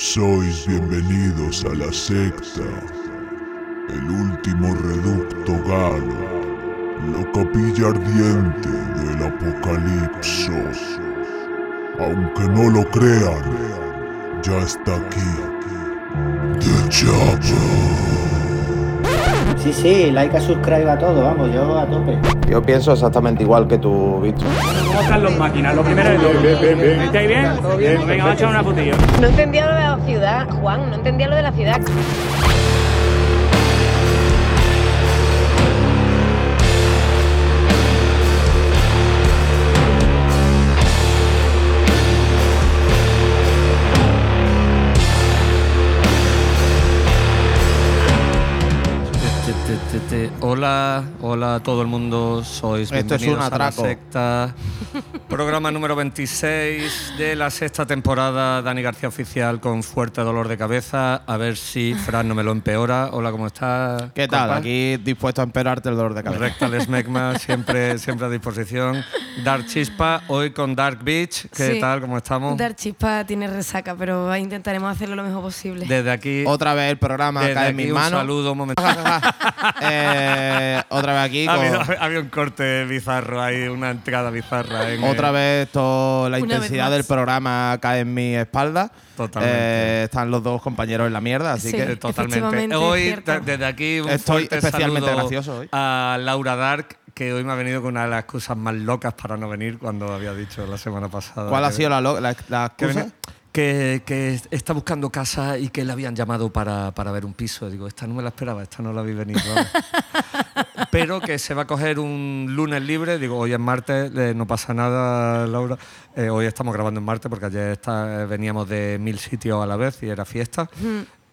Sois bienvenidos a la secta, el último reducto galo, la capilla ardiente del apocalipsis. Aunque no lo crean, ya está aquí. The Chopper. Sí, sí, like a subscribe a todo, vamos, yo a tope. Yo pienso exactamente igual que tú, Víctor. ¿Cómo están los máquinas? Lo primero de todo. ¿Estáis bien? Pues Venga, vamos a echar una fotillo. No entendía lo de la ciudad, Juan, no entendía lo de la ciudad. Hola, hola a todo el mundo, sois Esto es bienvenidos un a la atraco. secta. Programa número 26 de la sexta temporada, Dani García Oficial con fuerte dolor de cabeza. A ver si Fran no me lo empeora. Hola, ¿cómo estás? ¿Qué tal? compa? Aquí dispuesto a empeorarte el dolor de cabeza. Rectal Smegma, siempre, siempre a disposición. Dark Chispa, hoy con Dark Beach. ¿Qué Sí. tal? ¿Cómo estamos? Dar chispa tiene resaca, pero intentaremos hacerlo lo mejor posible. Desde aquí, Otra vez el programa desde cae en mis un manos. saludo, un momento. Otra vez aquí. Ha con- habido, ha habido un corte bizarro ahí, una entrada bizarra. En, Otra vez todo, la Una intensidad del programa cae en mi espalda. Totalmente. Eh, están los dos compañeros en la mierda, así Sí. que Totalmente. Hoy, desde aquí, un Estoy especialmente gracioso hoy. A Laura Dark, que hoy me ha venido con una de las excusas más locas para no venir cuando había dicho la semana pasada. ¿cuál ha sido la, la, la excusa? Que, que está buscando casa y que le habían llamado para, para ver un piso. Digo, esta no me la esperaba, esta no la vi venir. Pero que se va a coger un lunes libre. Digo, hoy es martes, eh, no pasa nada, Laura. Eh, hoy estamos grabando en martes porque ayer está- veníamos de mil sitios a la vez y era fiesta.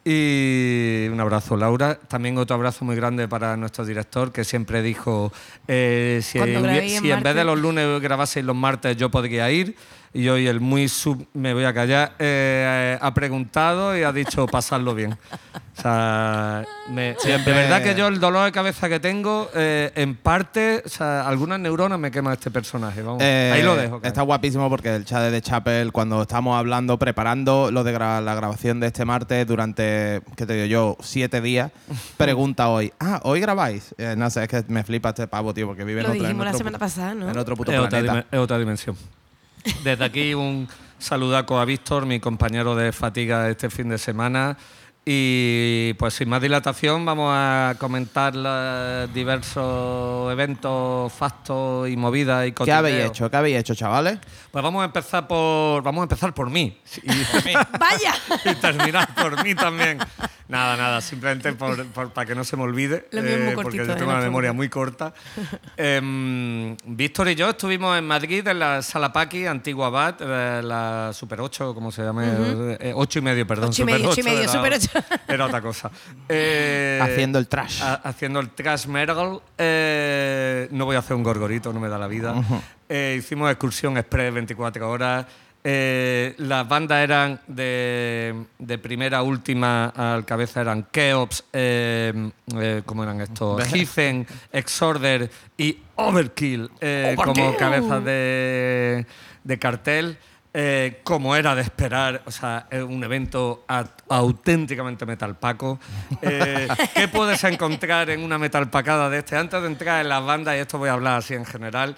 Y un abrazo, Laura. También otro abrazo muy grande para nuestro director, que siempre dijo: eh, si, si en vez de los lunes grabaseis los martes, yo podría ir. Y hoy el muy sub, me voy a callar, eh, ha preguntado y ha dicho pasarlo bien. O sea, me- Siempre- de verdad que yo el dolor de cabeza que tengo, eh, en parte, o sea, algunas neuronas me quema este personaje. Vamos. Eh, Ahí lo dejo. Está guapísimo porque el chat de The Chapel, cuando estamos hablando, preparando lo de gra- la grabación de este martes durante, ¿qué te digo yo? Siete días, pregunta hoy, ah, ¿hoy grabáis? Eh, no sé, es que me flipa este pavo, tío, porque vive en Lo otro, en dijimos la semana puto- pasada, ¿no? En otro puto es otra, planeta. dimen- es otra dimensión. Desde aquí un saludaco a Víctor, mi compañero de fatiga este fin de semana. Y pues sin más dilatación vamos a comentar los diversos eventos, factos y movidas y ¿Qué habéis hecho? ¿Qué habéis hecho, chavales? Pues vamos a empezar por vamos a empezar por mí y, ¡Vaya! y terminar por mí también. Nada, nada, simplemente por- por- para que no se me olvide, muy porque cortito, yo eh, tengo una te memoria muy corta. Em, Víctor y yo estuvimos en Madrid, en la Sala Paqui, Antigua Abad, eh, la Super 8, ¿cómo se llama? Eh, ocho y medio, perdón. Ocho y medio, Super ocho y medio, era- Super ocho. Era otra cosa. Eh, Haciendo el trash. ha- haciendo el trash metal. eh, no voy a hacer un gorgorito, no me da la vida. Eh, hicimos excursión express 24 horas. Eh, las bandas eran de, de primera a última al cabeza eran Keops, eh, eh, ¿cómo eran estos? Heathen, Exorder y Overkill, como cabezas de, de cartel. Eh, como era de esperar, o sea, es un evento auténticamente metalpaco. Eh, ¿Qué puedes encontrar en una metalpacada de este? Antes de entrar en las bandas, y esto voy a hablar así en general,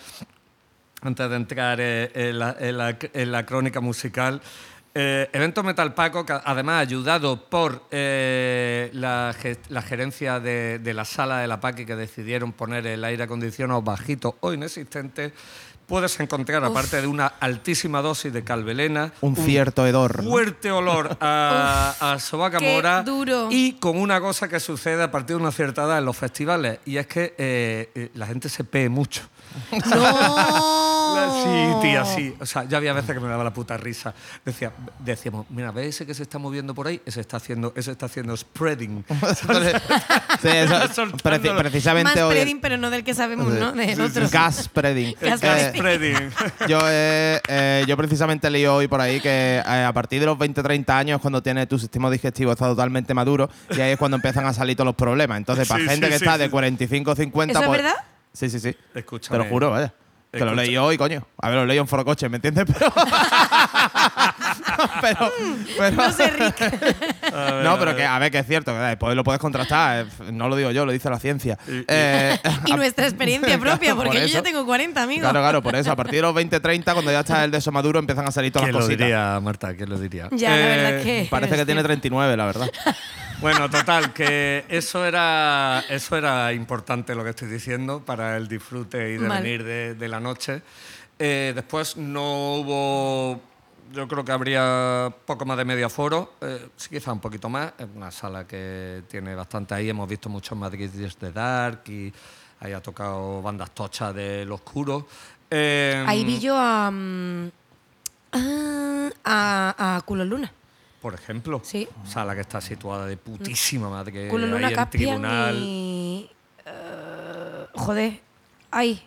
antes de entrar eh, en, la, en la- en la crónica musical. Eh, evento Metalpaco, que además ayudado por eh, la, ge- la gerencia de, de la sala de la PACI que decidieron poner el aire acondicionado bajito o inexistente, puedes encontrar, aparte de una altísima dosis de calvelena, Un cierto hedor. fuerte olor a, a sobaca qué mora duro. y con una cosa que sucede a partir de una cierta edad en los festivales y es que eh, la gente se pee mucho. ¡No! Sí, tía, sí. O sea, yo había veces que me daba la puta risa. Decía, decíamos, mira, ¿ves ese que se está moviendo por ahí? Ese está haciendo, ese está haciendo spreading. Sí, eso- Más precisamente hoy. spreading, pero no del que sabemos, ¿no? Del otro. Gas spreading. Gas Eh, spreading. yo, eh, eh, yo precisamente leí hoy por ahí que eh, a partir de los 20-30 años, cuando tienes tu sistema digestivo está totalmente maduro, y ahí es cuando empiezan a salir todos los problemas. Entonces, para Sí, gente sí, que sí, está sí. de 45-50... ¿Eso es pues- verdad? Sí, sí, sí. Escúchame. Te lo juro, vaya. Que lo leí hoy, coño. A ver, lo leí en Foro Coche, ¿me entiendes? Pero... pero, pero- No sé, Rick. no, pero que a ver que es cierto, que después lo puedes contrastar. eh, No lo digo yo, lo dice la ciencia. Eh, Y nuestra experiencia propia, Por porque yo eso. ya tengo 40, amigos. Claro, claro, por eso. A partir de los 20, 30, cuando ya está el de eso maduro, empiezan a salir todas ¿Quién las lo cositas. diría, Marta? ¿Quién lo diría? Ya, la verdad Eh, es que. Parece que tiene cierto. 39, la verdad. Bueno, total, que eso era, eso era importante lo que estoy diciendo para el disfrute y devenir de, de la noche. Eh, después no hubo, yo creo que habría poco más de medio foro, eh, sí quizá un poquito más, es una sala que tiene bastante ahí, hemos visto muchos Madrid de Dark y ahí ha tocado bandas tochas del oscuro. Eh, Ahí vi yo a. mm, ah, a, a Culo Luna. Por ejemplo, Sí. sala que está situada de putísima madre, que Culo Luna ahí en tribunal. y. eh, joder. Ahí.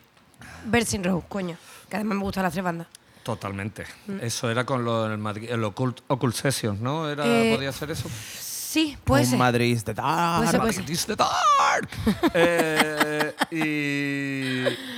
Bersin Row, coño. Que además me gustan las tres bandas. Totalmente. Mm. Eso era con lo el Occult, Occult Sessions, ¿no? Era, Eh, ¿Podía ser eso? Sí, puede ser. Madrid. Puede ser, puede ser. Madrid is the dark. Eh,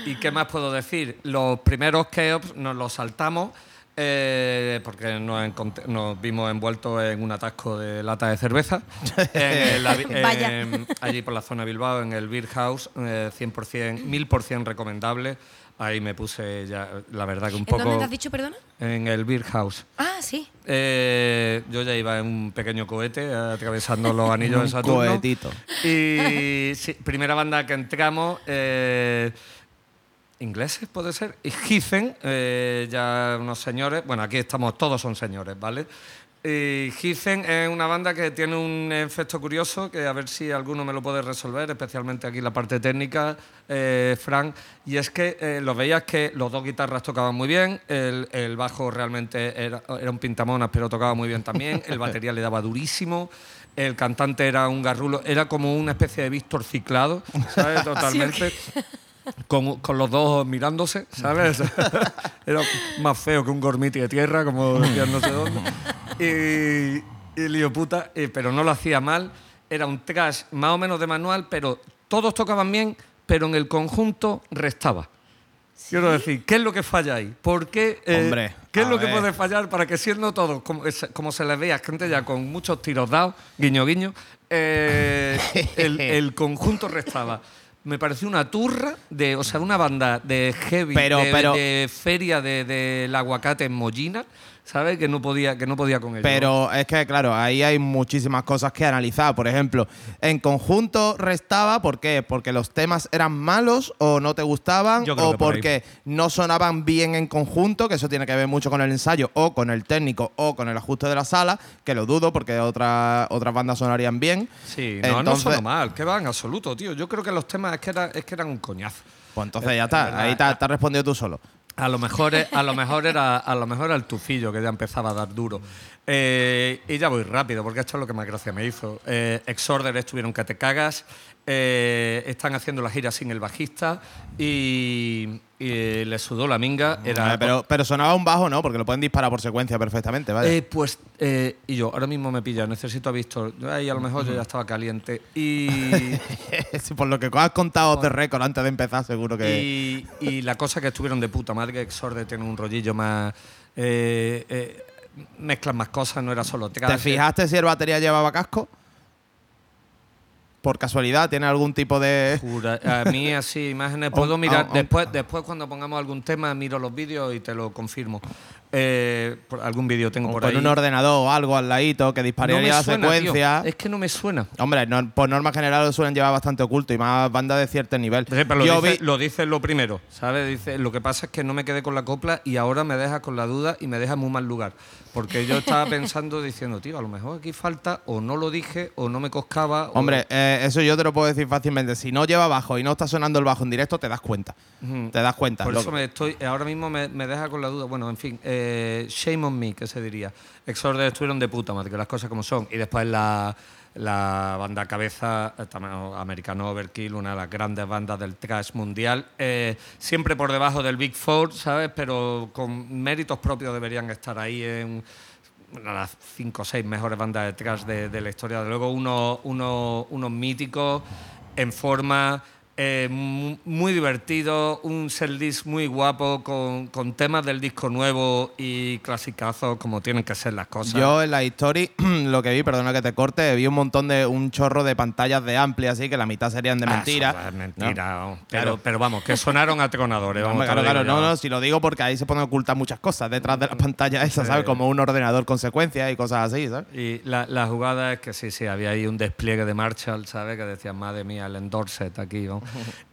y, y qué más puedo decir? Los primeros Keops nos los saltamos eh, porque nos, vimos envueltos en un atasco de lata de cerveza. En la- en- allí por la zona de Bilbao, en el Beer House, eh, 100%, 1000% recomendable. Ahí me puse ya, la verdad que un ¿En poco... dónde te has dicho, perdona? En el Beer House. Ah, sí. Eh, yo ya iba en un pequeño cohete atravesando los anillos de Un Saturno. cohetito. Y sí, primera banda que entramos, eh, ingleses puede ser, y Heathen, eh, ya unos señores, bueno, aquí estamos, todos son señores, ¿vale? Y Heathen es una banda que tiene un efecto curioso, que a ver si alguno me lo puede resolver, especialmente aquí la parte técnica, eh, Frank, y es que eh, lo veías que los dos guitarras tocaban muy bien, el, el bajo realmente era, era un pintamonas, pero tocaba muy bien también, el batería le daba durísimo, el cantante era un garrulo, era como una especie de Víctor ciclado, ¿sabes? Totalmente. Con, con los dos ojos mirándose, ¿sabes? Era más feo que un gormiti de tierra, como decían no sé dónde. Y, y lío puta, eh, pero no lo hacía mal. Era un trash más o menos de manual, pero todos tocaban bien, pero en el conjunto restaba. Quiero decir, ¿qué es lo que falla ahí? ¿Por qué? eh, Hombre, ¿Qué es lo que puede fallar para que siendo todos, como, se les veía, gente ya con muchos tiros dados, guiño guiño, eh, el, el conjunto restaba? Me pareció una turra de, o sea, una banda de heavy, Pero- de, pero- de feria de- del aguacate en Mollina, ¿sabes? Que no podía, que no podía con ello. Pero es que, claro, ahí hay muchísimas cosas que analizar. Por ejemplo, en conjunto restaba, ¿por qué? ¿Porque los temas eran malos o no te gustaban? Yo creo ¿O que por ahí. porque no sonaban bien en conjunto? Que eso tiene que ver mucho con el ensayo, o con el técnico, o con el ajuste de la sala, que lo dudo, porque otra- otras bandas sonarían bien. Sí, no, no sonó mal, que va en absoluto, tío. Yo creo que los temas es que, era- es que eran un coñazo. Pues entonces ya Es está, verdad. ahí te, te has respondido tú solo. A lo mejor, es- a lo mejor era a lo mejor era el tufillo que ya empezaba a dar duro. Eh, y ya voy rápido, porque esto es lo que más gracia me hizo. Eh, Exorder estuvieron que te cagas. eh, están haciendo la gira sin el bajista y, y le sudó la minga. Era, Eh, pero, pero sonaba un bajo, ¿no? Porque lo pueden disparar por secuencia perfectamente, ¿vale? Eh, pues, eh, y yo, ahora mismo me pilla, necesito a Víctor. Ahí a lo mejor yo ya estaba caliente. Y, por lo que has contado de récord antes de empezar, seguro que. y, y la cosa que estuvieron de puta madre, que Exorde tiene un rollillo más. eh, mezclan más cosas, no era solo ¿Te trash. fijaste si el batería llevaba casco? Por casualidad, ¿tiene algún tipo de.? Jura- A mí así imágenes puedo On- mirar. on- Después, después cuando pongamos algún tema miro los vídeos y te lo confirmo. Eh, por- algún vídeo tengo o por con ahí. un ordenador o algo al ladito que no dispararía me la suena, tío. secuencia? Es que no me suena. Hombre, no- por norma general lo suelen llevar bastante oculto y más bandas de cierto nivel. Sí, pero lo, Yo vi- lo dice lo primero, ¿sabes? Dice, lo que pasa es que no me quedé con la copla y ahora me deja con la duda y me deja en muy mal lugar. Porque yo estaba pensando, diciendo, tío, a lo mejor aquí falta o no lo dije o no me coscaba. o- Hombre, eh, eso yo te lo puedo decir fácilmente. Si no lleva bajo y no está sonando el bajo en directo, te das cuenta. Te das cuenta. Por eso me estoy, ahora mismo me, me deja con la duda. Bueno, en fin, eh, shame on me, que se diría. Exorder estuvieron de puta madre, que las cosas como son. Y después la, la banda cabeza, eh, americano Overkill, una de las grandes bandas del thrash mundial. eh, siempre por debajo del Big Four, ¿sabes? Pero con méritos propios deberían estar ahí en las cinco o seis mejores bandas de thrash de, la historia. De luego, unos, unos, unos míticos en forma. Eh, mu- muy divertido, un setlist muy guapo con, con temas del disco nuevo y clasicazos como tienen que ser las cosas. Yo en la historia, lo que vi, perdona que te corte, vi un montón de un chorro de pantallas de ampli, así que la mitad serían de Ah, mentira. eso es mentira. ¿no? vamos. Pero, Claro. pero vamos, que sonaron atronadores. vamos, claro, claro, no, no, si lo digo porque ahí se pueden ocultar muchas cosas detrás de las pantallas esas, ¿sabes? Como un ordenador con secuencias y cosas así, ¿sabes? Y la, la jugada es que sí, sí, había ahí un despliegue de Marshall, ¿sabes? Que decían, madre mía, el endorset aquí, ¿no?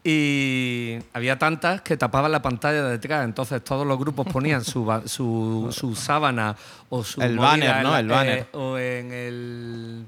Y había tantas que tapaban la pantalla de detrás, entonces todos los grupos ponían su, su, su sábana o su El banner, en ¿no? El banner. eh, o en el...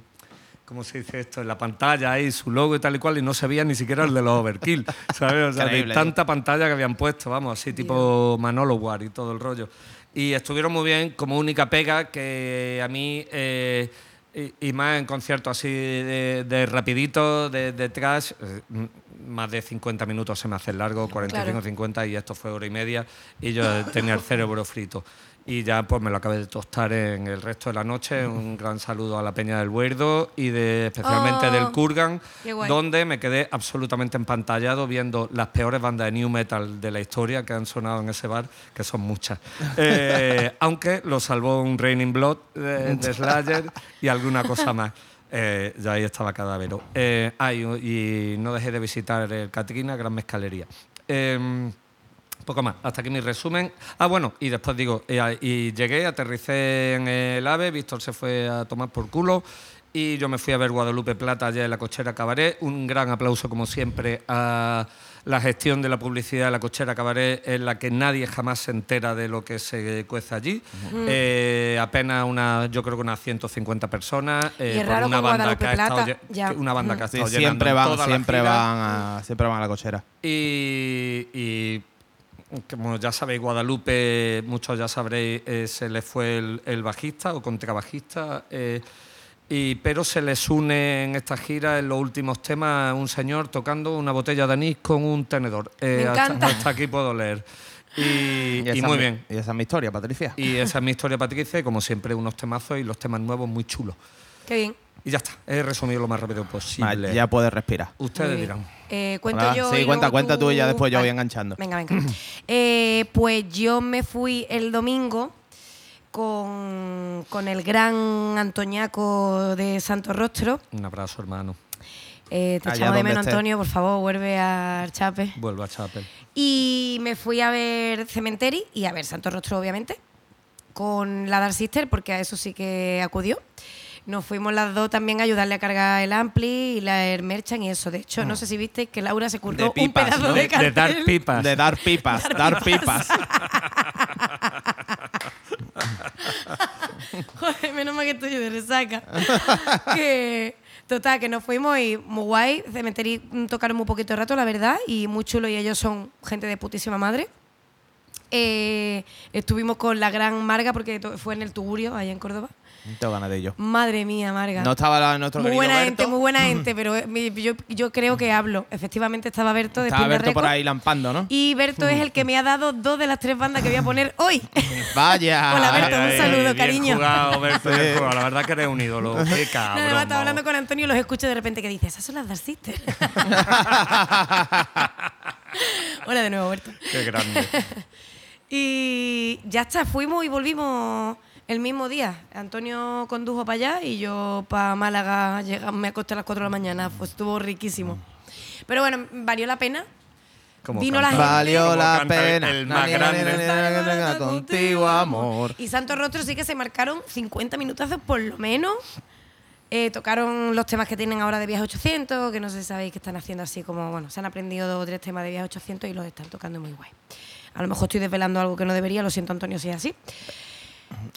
¿Cómo se dice esto? En la pantalla ahí, su logo y tal y cual, y no se veía ni siquiera el de los Overkill, ¿sabes? O sea, de tanta pantalla que habían puesto, vamos, así tipo Manolo War y todo el rollo. Y estuvieron muy bien, como única pega que a mí, eh, y, y más en conciertos así de, de rapidito, de, de trash, eh, más de 50 minutos se me hace largo, 45, Claro. 50, y esto fue hora y media, y yo tenía el cerebro frito. Y ya pues me lo acabé de tostar en el resto de la noche. Un gran saludo a la Peña del Buerdo y de, especialmente Oh, del Kurgan, donde me quedé absolutamente empantallado viendo las peores bandas de new metal de la historia que han sonado en ese bar, que son muchas. Eh, aunque lo salvó un Raining Blood de, de Slayer y alguna cosa más. Eh, ya ahí estaba cadavero. Eh, ah, y, no dejé de visitar el Catrina, gran mezcalería. Em, poco más, hasta aquí mi resumen. Ah, bueno, y después digo, a- y llegué, aterricé en el AVE, Víctor se fue a tomar por culo y yo me fui a ver Guadalupe Plata allá en la cochera Cabaret. Un gran aplauso, como siempre, a la gestión de la publicidad de la cochera Cabaret, en la que nadie jamás se entera de lo que se cuece allí. Eh, apenas una, yo creo que unas 150 personas. eh, Y es por raro una banda que ha estado Plata, ya. que- una banda que ha estado llenando siempre van, siempre van, a, siempre van a la cochera. Y, y como ya sabéis, Guadalupe, muchos ya sabréis, eh, se le fue el, el bajista o contrabajista. eh, y, pero se les une en esta gira, en los últimos temas, un señor tocando una botella de anís con un tenedor. Eh, Me hasta- encanta. Hasta, aquí puedo leer. Y, y esa muy es mi- bien. Y esa es mi historia, Patricia. Y esa es mi historia, Patricia, y como siempre, unos temazos y los temas nuevos muy chulos. Qué bien. Y ya está, he resumido lo más rápido posible. Vale, ya puedes respirar. Ustedes dirán. Eh, cuento Ah, yo. sí, y cuenta, luego cuenta tú y ya después yo voy enganchando. Venga, venga. Eh, pues yo me fui el domingo con, con el gran Antoñaco de Santo Rostro. Un abrazo, hermano. Eh, te Allá echamos de menos, esté. Antonio, por favor, vuelve a Chape. Vuelvo a Chapel. Y me fui a ver Cementeri y a ver Santo Rostro, obviamente, con la Dark Sister, porque a eso sí que acudió. Nos fuimos las dos también a ayudarle a cargar el ampli y la el merchan y eso. De hecho, no sé si visteis que Laura se curró De un pipas, pedazo ¿no? de De, cartel. de dar pipas. De dar pipas, dar pipas. Joder, menos mal que estoy de resaca. total, que nos fuimos y muy guay. Cementeri mm, tocaron muy poquito rato, la verdad, y muy chulo. Y ellos son gente de putísima madre. Eh, estuvimos con la gran Marga, porque fue en el Tugurio, allá en Córdoba. Tengo ganas de ello. Madre mía, Marga. No estaba la- nuestro muy buena Berto. gente, muy buena gente, pero eh, mi- yo, yo creo que hablo. Efectivamente estaba Berto de Estaba Berto por ahí lampando, ¿no? Y Berto es el que me ha dado dos de las tres bandas que voy a poner hoy. Vaya. Hola, Berto, un Ay, saludo, bien cariño. jugado, Berto, bien Sí. jugado. La verdad que eres un ídolo. Qué No, cabrón. estaba hablando con Antonio y los escucho de repente que dice, esas son las Dark Sisters. Hola de nuevo, Berto. Qué grande. Y ya está, fuimos y volvimos el mismo día. Antonio condujo para allá y yo para Málaga llega- me acosté a las 4 de la mañana. Pues estuvo riquísimo. Pero bueno, valió la pena. Como Vino canta- la gente. Valió la pena. El más ni, na, ni, grande. Contigo, amor. Y Santo Rostro sí que se marcaron 50 minutazos por lo menos. Eh, tocaron los temas que tienen ahora de Viaje 800, que no sé si sabéis que están haciendo así como, bueno, se han aprendido dos o tres temas de Viaje 800 y los están tocando muy guay. A lo mejor estoy desvelando algo que no debería, lo siento Antonio si es así.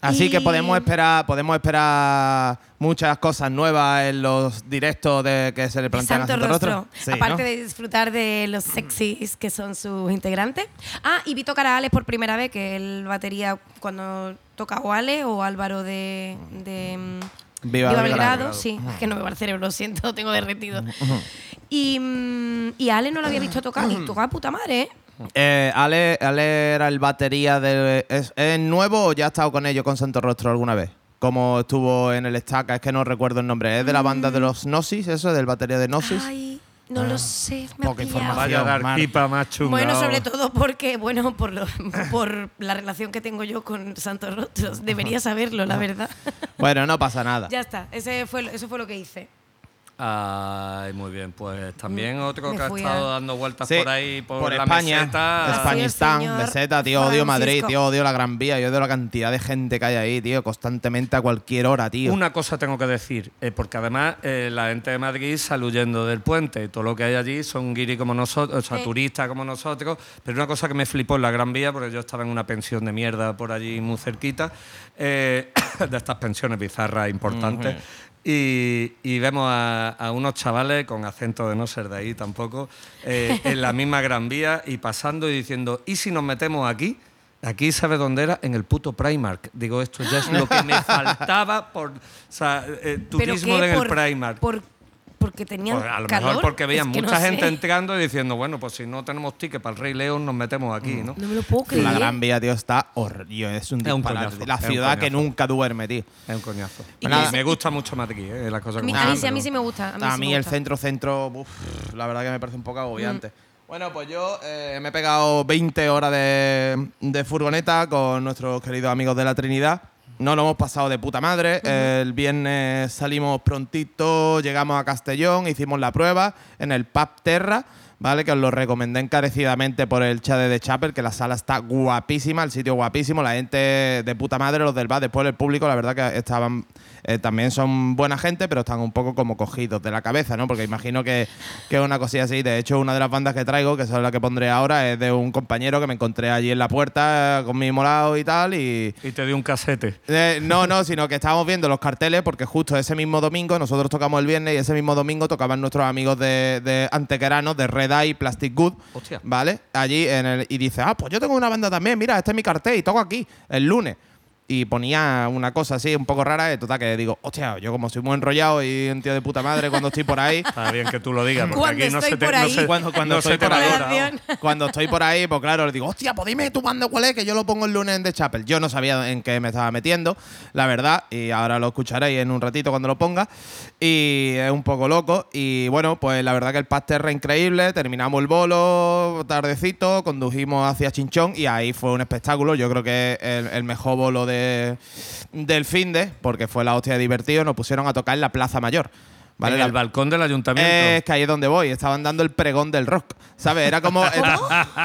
Así que podemos esperar, podemos esperar muchas cosas nuevas en los directos de que se le plantean a Santo Rostro. Rostro. Sí, Aparte ¿no? de disfrutar de los sexys que son sus integrantes. Ah, y vi tocar a Alex por primera vez, que el batería cuando toca o Ale o Álvaro de, de mm, Viva Belgrado. Belgrado. Sí, es que no me va el cerebro, lo siento, tengo derretido. y, mm, y Ale no lo había visto tocar y tocaba puta madre, ¿eh? Eh, Ale, Ale era el batería de. ¿es, es nuevo o ya ha estado con ellos con Santo Rostro alguna vez? Como estuvo en el Estaca, es que no recuerdo el nombre. ¿Es de la banda de los Gnosis, eso? ¿Del batería de Gnosis? Ay, No lo sé, me Poca información. Vaya a dar pipa más chunga. Bueno, sobre todo porque, bueno, por, lo- por la relación que tengo yo con Santos Rostros. Debería saberlo, la verdad. Bueno, no pasa nada. ya está, ese fue, eso fue lo que hice. Ay, muy bien. Pues también otro Me que ha fui estado a- dando vueltas Sí, por ahí, por, la España, meseta. Así Españistán, es, señor meseta, tío, odio Madrid, tío, odio la Gran Vía, yo odio la cantidad de gente que hay ahí, tío, constantemente a cualquier hora, tío. Una cosa tengo que decir, eh, porque además eh, la gente de Madrid sale huyendo del puente, todo lo que hay allí son guiri como nosotros, o sea, Sí. turistas como nosotros, pero una cosa que me flipó en la Gran Vía, porque yo estaba en una pensión de mierda por allí muy cerquita, eh, de estas pensiones bizarras importantes, y, y vemos a, a unos chavales con acento de no ser de ahí tampoco, eh, en la misma Gran Vía y pasando y diciendo, ¿y si nos metemos aquí? Aquí, ¿sabe dónde era? En el puto Primark. Digo, esto ya es lo que me faltaba por. O sea, eh, ¿Pero turismo en el Primark. por- porque tenían Pues a lo calor. mejor porque veían Es que no mucha sé. gente entrando y diciendo, bueno, pues si no tenemos ticket para el Rey León, nos metemos aquí, ¿no? No me lo puedo creer. la Gran Vía, tío, está horrible, es un Es un disparate. coñazo, la es un ciudad que nunca duerme, tío. Es un coñazo. Y nada. me gusta mucho Madrid, ¿eh? Las cosas A mí, como a mí sí, a mí sí me gusta. A mí, A sí mí me el centro-centro, uf, la verdad que me parece un poco agobiante. Mm. Bueno, pues yo eh, me he pegado 20 horas de, de furgoneta con nuestros queridos amigos de la Trinidad. No lo hemos pasado de puta madre. El viernes salimos prontito, llegamos a Castellón, hicimos la prueba en el Pub Terra. ¿Vale? Que os lo recomendé encarecidamente por el chat de The Chapel, que la sala está guapísima, el sitio guapísimo, la gente de puta madre, los del bar, después el público, la verdad que estaban eh, también son buena gente, pero están un poco como cogidos de la cabeza, ¿no? Porque imagino que, que es una cosilla así. De hecho, una de las bandas que traigo, que es la que pondré ahora, es de un compañero que me encontré allí en la puerta eh, con mi molado y tal. Y. Y te dio un casete. Eh, no, no, sino que estábamos viendo los carteles porque justo ese mismo domingo, nosotros tocamos el viernes y ese mismo domingo tocaban nuestros amigos de, de Antequeranos, de Red Plastic Good, Hostia. ¿vale? Allí en el, y dice, ah, pues yo tengo una banda también, mira, este es mi cartel y toco aquí el lunes. Y ponía una cosa así un poco rara, y total que digo, hostia, yo como soy muy enrollado y un tío de puta madre cuando estoy por ahí, Está bien que tú lo digas, porque Cuando aquí no estoy se te, por no se- Cuando- cuando no estoy por ahí. Cuando estoy por ahí, pues claro, le digo, hostia, pues dime tu banda cuál es, que yo lo pongo el lunes en The Chapel. Yo no sabía en qué me estaba metiendo, la verdad, y ahora lo escucharéis en un ratito cuando lo ponga. Y es un poco loco. Y bueno, pues la verdad que el Paz Terra increíble, terminamos el bolo tardecito, condujimos hacia Chinchón y ahí fue un espectáculo. Yo creo que es el, el mejor bolo de, del fin de, porque fue la hostia divertido. Nos pusieron a tocar en la Plaza Mayor. ¿Vale? en La- el balcón del ayuntamiento. es que ahí es donde voy. Estaban dando el pregón del rock. ¿Sabes? Era como.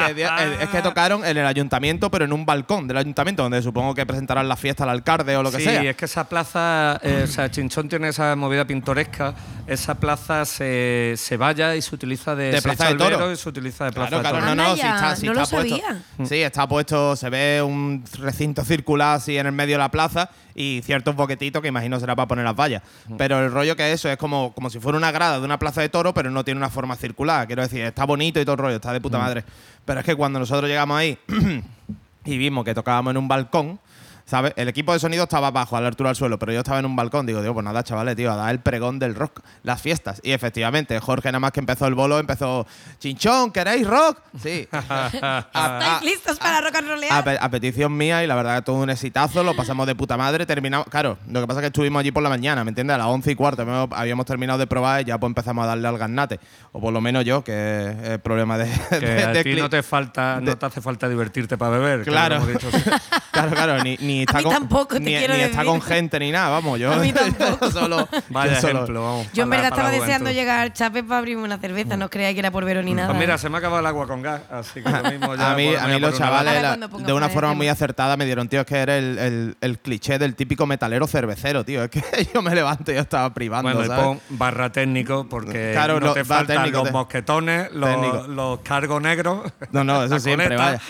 que di- es que tocaron en el ayuntamiento, pero en un balcón del ayuntamiento, donde supongo que presentarán la fiesta al alcalde o lo que sí, sea. es que esa plaza, eh, o sea, Chinchón tiene esa movida pintoresca. Esa plaza se, se valla y se utiliza de, De se Plaza de Toro. y se utiliza de plaza Claro, de claro, Toro. no, no, sí ya, está, sí no lo está puesto. sabía. Sí, está puesto, se ve un recinto circular así en el medio de la plaza y ciertos boquetitos que imagino será para poner las vallas. Pero el rollo que eso es como, como si fuera una grada de una plaza de toro, pero no tiene una forma circular. Quiero decir, está bonito y todo el rollo, está de puta madre. Pero es que cuando nosotros llegamos ahí y vimos que tocábamos en un balcón, ¿sabes? El equipo de sonido estaba abajo, a la altura del suelo, pero yo estaba en un balcón. Digo, digo, pues nada, chavales, tío, a dar el pregón del rock, las fiestas. Y efectivamente, Jorge, nada más que empezó el bolo, empezó, Chinchón, ¿queréis rock? Sí. A- a- ¿Estáis listos para rock and a, pe- a petición mía y la verdad que todo un exitazo, lo pasamos de puta madre, terminamos, claro, lo que pasa es que estuvimos allí por la mañana, ¿me entiendes? A las 11 y cuarto habíamos, terminado de probar y ya pues empezamos a darle al garnate, o por lo menos yo, que es el problema de... Que de- a de ti cli- no te falta, de- no te hace falta divertirte para beber. que Claro. lo hemos dicho siempre. Claro, claro, ni, ni está mí con, tampoco, te ni, quiero ni está con gente ni nada, vamos, yo, A mí tampoco. solo, Vaya yo solo- ejemplo, vamos. Yo en verdad para estaba deseando llegar al Chape para abrirme una cerveza, no creía que era por Vero ni nada. Pues mira, se me ha acabado el agua con gas, así que lo mismo ya. a mí, a mí los chavales, la- de una forma muy acertada, me dieron, tío, es que eres el, el- el cliché del típico metalero cervecero, tío. Es que yo me levanto y yo estaba privando, Bueno, y ¿sabes? pon barra técnico porque Claro, no lo- te faltan los mosquetones, los, los cargos negros. No, no, eso siempre, vaya.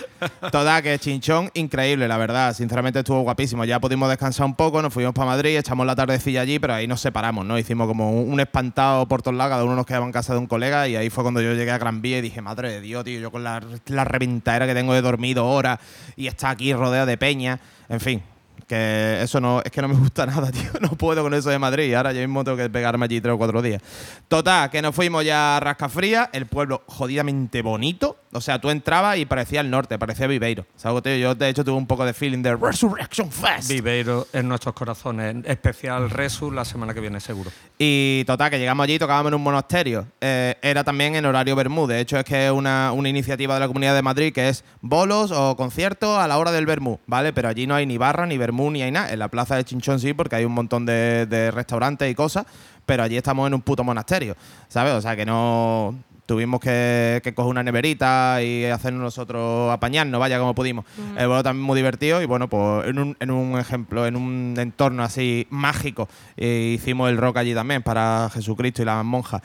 Toda que chinchón, increíble, la verdad. Sinceramente estuvo guapísimo. Ya pudimos descansar un poco, nos fuimos para Madrid, echamos la tardecilla allí, pero ahí nos separamos, ¿no? Hicimos como un, espantado por todos lados, cada uno nos quedaba en casa de un colega y ahí fue cuando yo llegué a Gran Vía y dije, madre de Dios, tío, yo con la, la reventadera que tengo de dormido horas y está aquí rodeado de peña, en fin. Que eso no, es que no me gusta nada, tío. No puedo con eso de Madrid. Ahora yo mismo tengo que pegarme allí tres o cuatro días. Total, que nos fuimos ya a Rascafría, el pueblo jodidamente bonito, O sea, tú entrabas y parecía el norte, parecía Viveiro. ¿Sabes? tío? Yo, de hecho, tuve un poco de feeling de Resurrection Fest. Viveiro en nuestros corazones. Especial Resu la semana que viene, seguro. Y total, que llegamos allí y tocábamos en un monasterio. Eh, era también en horario Bermú. De hecho, es que es una, una iniciativa de la Comunidad de Madrid que es bolos o conciertos a la hora del Bermú, ¿vale? Pero allí no hay ni barra, ni Bermú, hay nada. En la plaza de Chinchón sí, porque hay un montón de, de restaurantes y cosas. Pero allí estamos en un puto monasterio, ¿sabes? O sea, que no tuvimos que, que coger una neverita y hacernos nosotros apañarnos, vaya como pudimos. El vuelo también muy divertido y bueno, pues en un, en un ejemplo, en un entorno así mágico, eh, hicimos el rock allí también para Jesucristo y las monjas.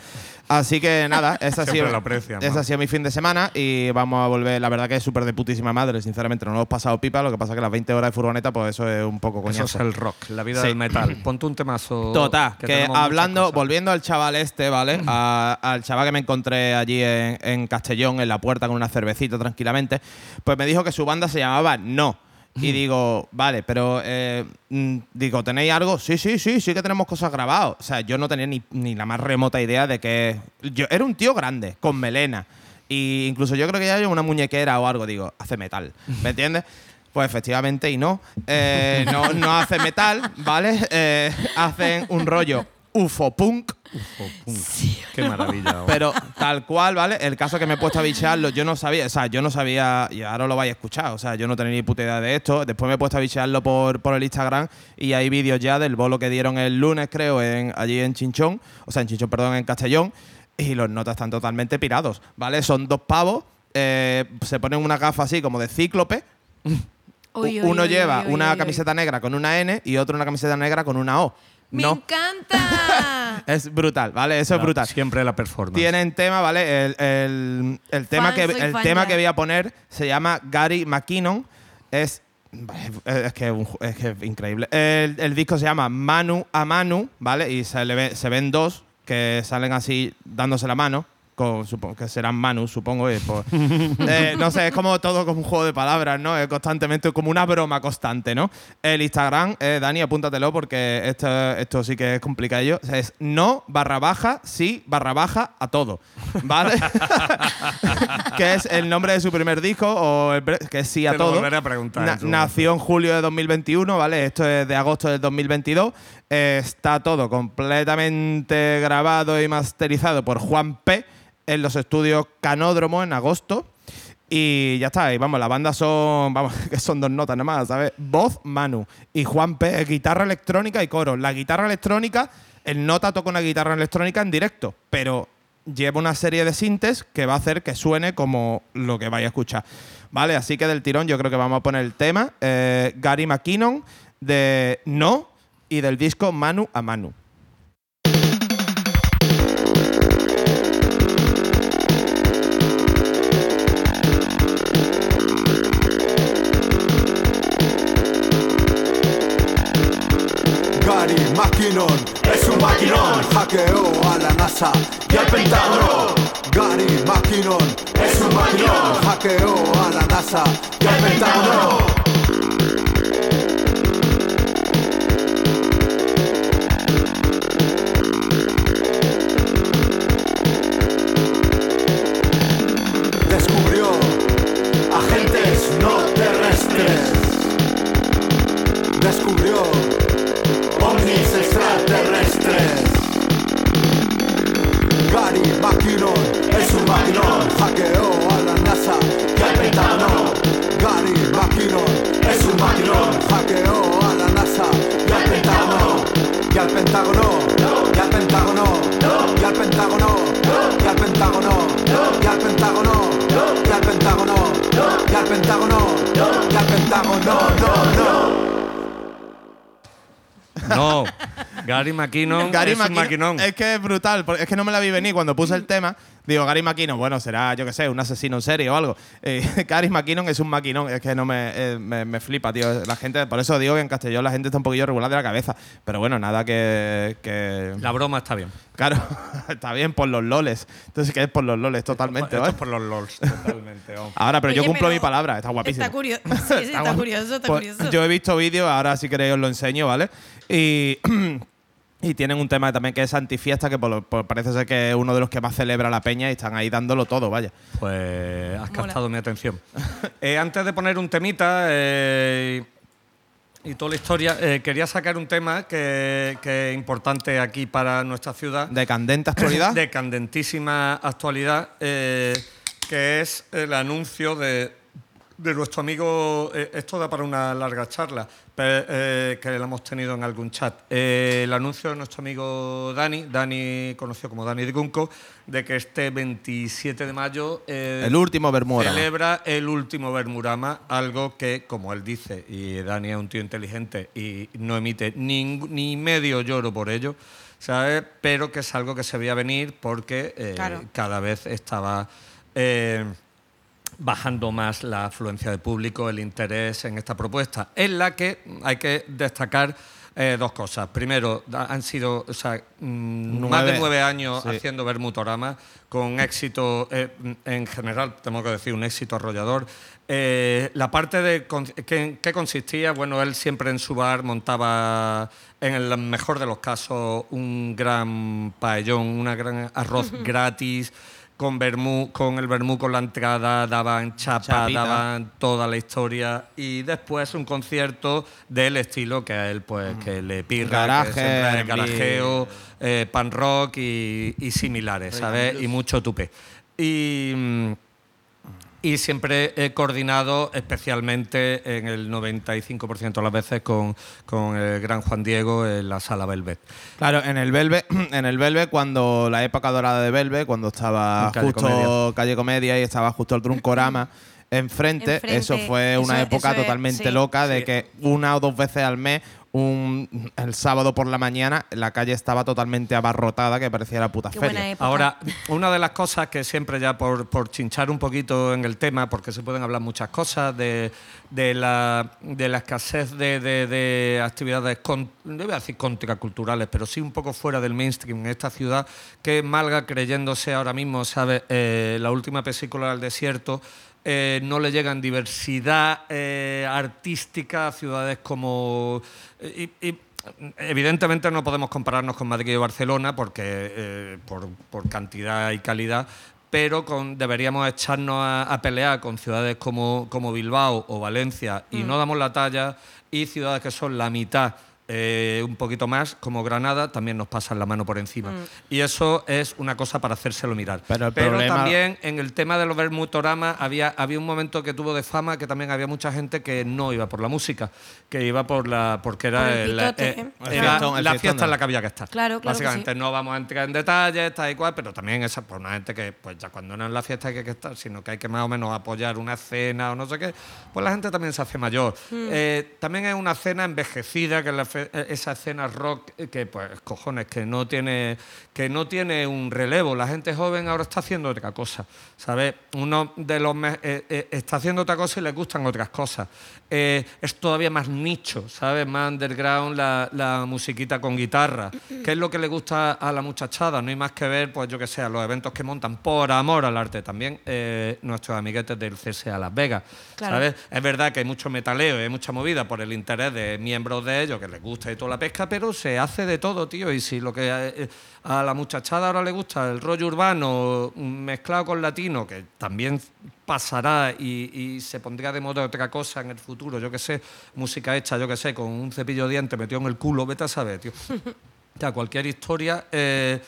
Así que nada, ese ha, sido, lo aprecian, ese ¿no? ha sido mi fin de semana y vamos a volver, la verdad que es súper de putísima madre, sinceramente, no lo hemos pasado pipa, lo que pasa que las 20 horas de furgoneta, pues eso es un poco coñazo. Eso es el rock, la vida Sí. del metal. Ponte un temazo. Total, que, hablando, volviendo al chaval este, ¿vale? A- al chaval que me encontré allí en, en Castellón, en la puerta con una cervecita tranquilamente, pues me dijo que su banda se llamaba No. Y digo, vale, pero eh, mm, digo, ¿tenéis algo? Sí, sí, sí, sí que tenemos cosas grabadas. O sea, yo no tenía ni, ni la más remota idea de que. Yo era un tío grande, con melena. Y incluso yo creo que ya hay una muñequera o algo, digo, hace metal. ¿Me entiendes? Pues efectivamente, y no. Eh, no, no hace metal, ¿vale? Eh, hacen un rollo UFO punk, Qué maravilla. oh. pero tal cual, ¿vale? El caso que me he puesto a bichearlo, yo no sabía, o sea, yo no sabía, y ahora lo vais a escuchar, o sea, yo no tenía ni puta idea de esto. Después me he puesto a bichearlo por, por el Instagram y hay vídeos ya del bolo que dieron el lunes, creo, en, allí en Chinchón, o sea, en Chinchón, perdón, en Castellón, y los notas están totalmente pirados, ¿vale? Son dos pavos, eh, se ponen una gafa así como de cíclope, Uy, uy, uno uy, lleva uy, uy, una uy, uy. camiseta negra con una N y otro una camiseta negra con una O. ¡Me no, encanta! es brutal, ¿vale? Eso es brutal. Siempre la performance. Tienen tema, ¿vale? El, el- el tema, Fan, que, el tema ya. que voy a poner se llama Gary McKinnon. Es, es, que, es un ju- es que es increíble. El, el disco se llama Manu a Manu, ¿vale? Y se, le ve- se ven dos que salen así dándose la mano. Con, supongo que serán Manu, supongo. pues- Eh, no sé, es como todo como un juego de palabras, ¿no? Es constantemente como una broma constante, ¿no? El Instagram, eh, Dani, apúntatelo porque esto, esto sí que es complicado. O sea, es no barra baja, sí barra baja a todo, ¿vale? que es el nombre de su primer disco, o el que es sí a Te lo todo. volveré a preguntar Na- nació en julio de 2021, ¿vale? Esto es de agosto del 2022. Eh, está todo completamente grabado y masterizado por Juan P. en los estudios Canódromo en agosto. Y ya está, y vamos, la banda son, vamos, que son dos notas nada más, ¿sabes? Voz, Manu. Y Juan P, es guitarra electrónica y coro. La guitarra electrónica, el nota toca una guitarra electrónica en directo, pero lleva una serie de sintes que va a hacer que suene como lo que vaya a escuchar. Vale, así que del tirón yo creo que vamos a poner el tema eh, Gary McKinnon de No y del disco Manu a Manu. Gary McKinnon es un maquinón, hackeó a la NASA y al Pentágono. Gary McKinnon es un maquinón, hackeó a la NASA y al Pentágono. McKinnon es un maquinón, hackeó a la NASA y al Pentágono. Gary McKinnon es un maquinón, hackeó a la NASA y al Pentágono. Y al Pentágono, y al Pentágono, y al Pentágono, y al Pentágono, y al Pentágono, y al Pentágono, y al Pentágono, y al Pentágono, no, no. No. Gary McKinnon Gary es un maquinón. Es que es brutal, porque es que no me la vi venir cuando puse el tema. Digo, Gary McKinnon, bueno, será, yo qué sé, un asesino en serie o algo. Eh, Gary McKinnon es un maquinón, es que no me, eh, me, me flipa, tío. La gente, por eso digo que en Castellón la gente está un poquillo regular de la cabeza. Pero bueno, nada que. que La broma está bien. claro, está bien por los loles. Entonces, ¿qué es por los loles? Totalmente, Esto ¿vale? es por los LOLs, totalmente. oh. Ahora, pero yo cumplo pero mi palabra, está guapísimo. Está curioso. Sí, sí, está, curioso, está Pues curioso. Yo he visto vídeos, ahora si queréis os lo enseño, ¿vale? Y, Y tienen un tema también que es antifiesta, que por lo- por- parece ser que es uno de los que más celebra la peña y están ahí dándolo todo, vaya. Pues has Mola. captado mi atención. Eh, antes de poner un temita eh, y toda la historia, eh, quería sacar un tema que, que es importante aquí para nuestra ciudad. De candente actualidad. de candentísima actualidad, eh, que es el anuncio de, de nuestro amigo, eh, esto da para una larga charla, eh, que lo hemos tenido en algún chat, Eh, el anuncio de nuestro amigo Dani, Dani conocido como Dani de Cunco, de que este 27 de mayo eh, el último Bermuda. celebra el último Bermurama, algo que, como él dice, y Dani es un tío inteligente y no emite ning- ni medio lloro por ello, ¿sabes? Pero que es algo que se veía venir porque eh, Claro. cada vez estaba eh, bajando más la afluencia de público, el interés en esta propuesta, en la que hay que destacar eh, dos cosas. Primero, han sido o sea, mm, más de Nueve. años Sí. haciendo Bermutorama, con éxito, eh, en general, tengo que decir, un éxito arrollador. Eh, la parte de con- que, que consistía, bueno, él siempre en su bar montaba, en el mejor de los casos, un gran paellón, una gran arroz gratis. Con, vermú, con el vermú con la entrada, daban chapa, Chapita. daban toda la historia y después un concierto del estilo que a él pues que le pirra, Garaje, que siempre es bli- garajeo, eh, pan rock y, y similares, ¿sabes? Y mucho tupe. Y, mm, y siempre he coordinado especialmente en el 95% de las veces con, con el gran Juan Diego en la sala Velvet. Claro, en el Velvet, en el Velvet, cuando la época dorada de Velvet, cuando estaba Calle justo Comedia. Calle Comedia y estaba justo el Truncorama enfrente, Enfrente, eso fue una época es, totalmente sí. loca de Sí. que una o dos veces al mes, un, el sábado por la mañana, la calle estaba totalmente abarrotada, que parecía la puta Qué feria. buena época. Ahora, una de las cosas que siempre ya por, por chinchar un poquito en el tema, porque se pueden hablar muchas cosas, de, de, la, de la escasez de, de- de actividades, con, no voy a decir contraculturales, pero sí un poco fuera del mainstream en esta ciudad, que Malga creyéndose ahora mismo, ¿sabes? Eh, la última pesícula del desierto, eh, no le llegan diversidad eh, artística a ciudades como... y- y, Evidentemente no podemos compararnos con Madrid y Barcelona porque eh, por, por cantidad y calidad, pero con, deberíamos echarnos a, a pelear con ciudades como, como Bilbao o Valencia y no damos la talla y ciudades que son la mitad. Eh, un poquito más, como Granada, también nos pasan la mano por encima. Y eso es una cosa para hacérselo mirar. Pero el problema- también en el tema de los Bermutorama había, había un momento que tuvo de fama que también había mucha gente que no iba por la música, que iba por la porque era, Por el el- pitote, eh, ¿eh? El era fiestón, el la fiesta en la que había que estar. Claro, claro Básicamente sí. no vamos a entrar en detalles, tal y cual, pero también esa por una gente que pues ya cuando no es la fiesta hay que estar, sino que hay que más o menos apoyar una cena o no sé qué, pues la gente también se hace mayor. Hmm. Eh, también es una cena envejecida, que es la eh, esa cena rock eh, que pues cojones, que no tiene que no tiene un relevo. La gente joven ahora está haciendo otra cosa, ¿sabes? Uno de los eh, eh, está haciendo otra cosa y le gustan otras cosas. Eh, es todavía más nicho, ¿sabes? Más underground la, la musiquita con guitarra. ¿Qué es lo que le gusta a la muchachada? No hay más que ver, pues yo que sé, a los eventos que montan por amor al arte. También nuestros amiguetes del CSA Las Vegas, Claro. ¿sabes? Es verdad que hay mucho metaleo y hay mucha movida por el interés de miembros de ellos que les gusta y toda la pesca, pero se hace de todo, tío. Y si lo que eh, a la muchachada ahora le gusta el rollo urbano mezclado con latino, que también pasará y, y se pondría de moda otra cosa en el futuro, yo que sé, música hecha, yo que sé, con un cepillo de dientes metido en el culo, vete a saber, tío. O sea, cualquier historia eh,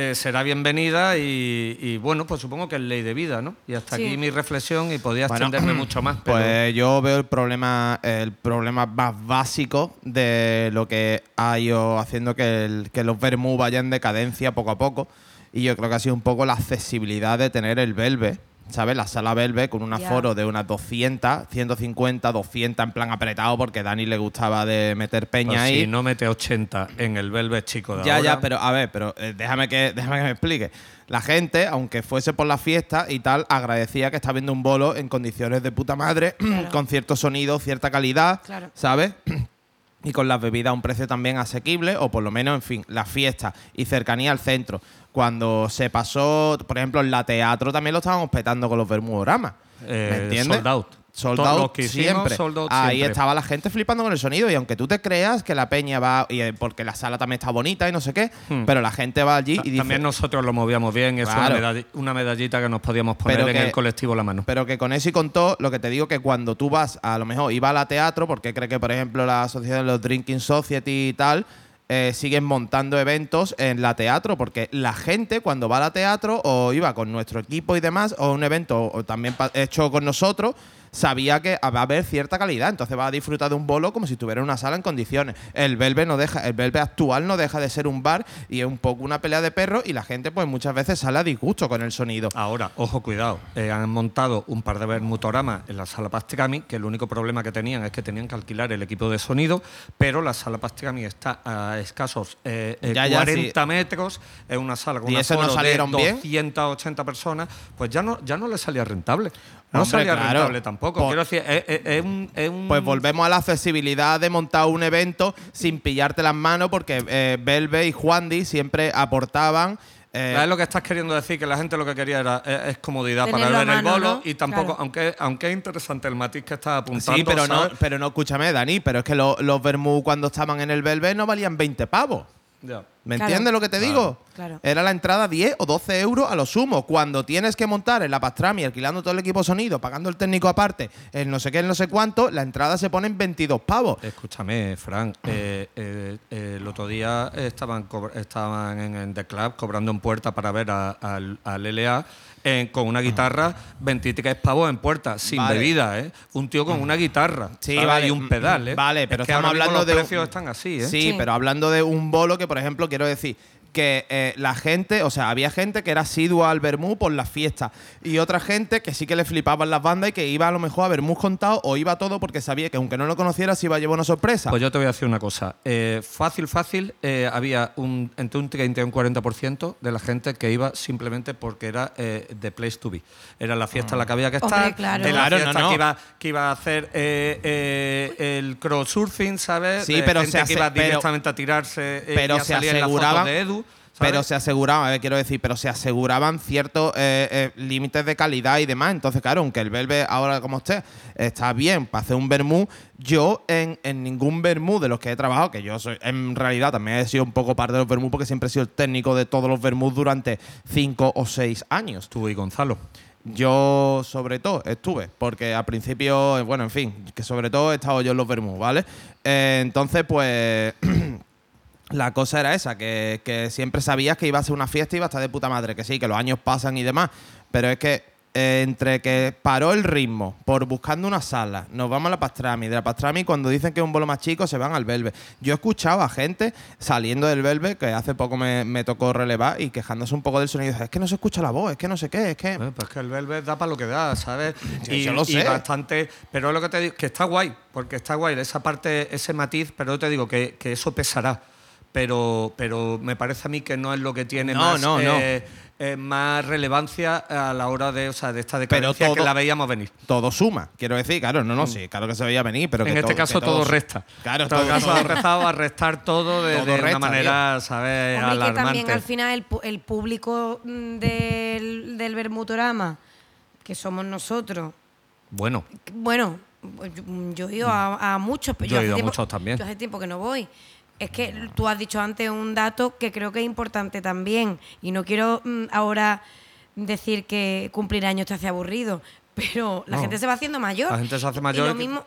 eh, será bienvenida y, y, bueno, pues supongo que es ley de vida, ¿no? Y hasta Sí. aquí mi reflexión y podía Bueno, extenderme mucho más. Pero Pues yo veo el problema, el problema más básico de lo que ha ido haciendo que, el- que los Vermú vayan en decadencia poco a poco. Y yo creo que ha sido un poco la accesibilidad de tener el Velvet, ¿sabes? La sala Velvet con un aforo de unas 200, 150, 200 en plan apretado porque a Dani le gustaba de meter peña pues ahí. si no mete 80 en el Velvet chico de Ya, ahora, ya, pero a ver, pero eh, déjame, que, déjame que me explique. La gente, aunque fuese por la fiesta y tal, agradecía que está viendo un bolo en condiciones de puta madre, con cierto sonido, cierta calidad, Claro. ¿sabes? y con las bebidas a un precio también asequible, o por lo menos, en fin, la fiesta y cercanía al centro. Cuando se pasó, por ejemplo, en la teatro también lo estábamos petando con los Bermudoramas. eh, ¿Me entiendes? sold out. sold out hicimos, siempre. sold out Ahí siempre. estaba la gente flipando con el sonido y aunque tú te creas que la peña va, y, eh, porque la sala también está bonita y no sé qué, Hmm. pero la gente va allí y dice, También nosotros lo movíamos bien, es Claro. una, medall- una medallita que nos podíamos poner Pero en que- el colectivo la mano. Pero que con eso y con todo, lo que te digo que cuando tú vas, a lo mejor iba a la teatro, porque cree que, por ejemplo, la asociación de los Drinking Society y tal, eh, siguen montando eventos en la teatro, porque la gente cuando va a la teatro o iba con nuestro equipo y demás, o un evento o también hecho con nosotros, sabía que va a haber cierta calidad, entonces va a disfrutar de un bolo como si estuviera en una sala en condiciones. El Belve no deja, el Belve actual no deja de ser un bar y es un poco una pelea de perros y la gente pues muchas veces sale a disgusto con el sonido. Ahora, ojo, cuidado. eh, han montado un par de bermutoramas en la sala Pasticami, que el único problema que tenían es que tenían que alquilar el equipo de sonido, pero la sala Pasticami está a escasos eh, eh, Ya, ya, 40 metros, es una sala con ¿Y un eso no aforo de salieron bien? 280 personas, pues ya no, ya no le salía rentable. No Hombre, salía claro. rentable tampoco. Por- Quiero decir, es, es- es un, es un- Pues volvemos a la accesibilidad de montar un evento sin pillarte las manos, porque eh, Belve y Juandi siempre aportaban. eh, ¿Sabes lo que estás queriendo decir? Que la gente lo que quería era es, es comodidad para ver el bolo ¿no? y tampoco, Claro. aunque, aunque es interesante el matiz que estás apuntando. sí, pero no, pero no, escúchame, Dani, pero es que lo- los Bermú cuando estaban en el Belve no valían 20 pavos. Ya. ¿Me Claro. entiendes lo que te digo? Claro. Era la entrada 10 o 12 euros a lo sumo. Cuando tienes que montar en la Pastrami, alquilando todo el equipo sonido, pagando el técnico aparte, el no sé qué, el no sé cuánto, la entrada se pone en 22 pavos. Escúchame, Frank. eh, eh, eh, el otro día estaban, estaban en, en The Club cobrando en puerta para ver a- al, al LA eh, con una guitarra, 23 pavos en puerta, sin Vale. bebida, ¿eh? Un tío con una guitarra Sí, ¿sabes? vale. y un pedal, ¿eh? Vale, Es pero que estamos ahora mismo hablando los de un- precios están así, ¿eh? Sí, Sí. pero hablando de un bolo que, por ejemplo, quiero decir que eh, la gente, o sea, había gente que era asidua al Bermú por las fiestas y otra gente que sí que le flipaban las bandas y que iba a lo mejor a Bermú contado o iba todo porque sabía que aunque no lo conociera se iba a llevar una sorpresa. Pues yo te voy a decir una cosa. Eh, fácil, fácil, eh, había un, entre un 30 y un 40% de la gente que iba simplemente porque era eh, the place to be. Era la fiesta en la que había que Hombre, estar. claro. de la Claro, fiesta no. Que, iba, que iba a hacer eh, eh, el crowdsurfing, ¿sabes? Sí, De pero gente se que iba pero- directamente a tirarse eh, pero y a se salir en la foto aseguraban de Edu. Pero se aseguraban, ver, quiero decir, pero se aseguraban ciertos eh, eh, límites de calidad y demás. Entonces, claro, aunque el Belve ahora como esté está bien para hacer un vermú, yo en, en ningún vermú de los que he trabajado, que yo soy en realidad también he sido un poco parte de los vermú porque siempre he sido el técnico de todos los vermús durante cinco o seis años. Tú y Gonzalo. Yo, sobre todo, estuve, porque al principio, eh, bueno, en fin, que sobre todo he estado yo en los Bermú, ¿vale? Eh, entonces, pues, la cosa era esa, que, que siempre sabías que iba a ser una fiesta y iba a estar de puta madre, que sí, que los años pasan y demás, pero es que eh, entre que paró el ritmo por buscando una sala, nos vamos a la Pastrami, de la Pastrami cuando dicen que es un bolo más chico se van al Belve. Yo he escuchado a gente saliendo del Belve, que hace poco me, me tocó relevar y quejándose un poco del sonido, es que no se escucha la voz, es que no sé qué, es que... Eh, pues que el Velvet da para lo que da, ¿sabes? Sí, yo lo y sé. bastante. Pero lo que te digo, que está guay, porque está guay esa parte, ese matiz, pero yo te digo que, que eso pesará. Pero, pero me parece a mí que no es lo que tiene No, más, no, no. eh, eh, más relevancia a la hora de, o sea, de esta decadencia todo- que la veíamos venir. todo suma. Quiero decir, claro, no, no, sí, claro que se veía venir, pero en que este todo- caso que todo, resta. Claro, en todo todo- caso ha empezado a restar todo de, Todo de resta, una manera, ¿sabes? Hombre, que alarmante. también al final el, público mm, del, del Bermutorama, que somos nosotros, Bueno, bueno, pues yo, yo he ido a, a muchos, pero Yo he hace ido a tiempo- muchos también. Yo hace tiempo que no voy. Es que tú has dicho antes un dato que creo que es importante también, y no quiero mm, ahora decir que cumplir años te hace aburrido, pero la No. gente se va haciendo mayor. La gente se hace Y mayor lo y- mismo.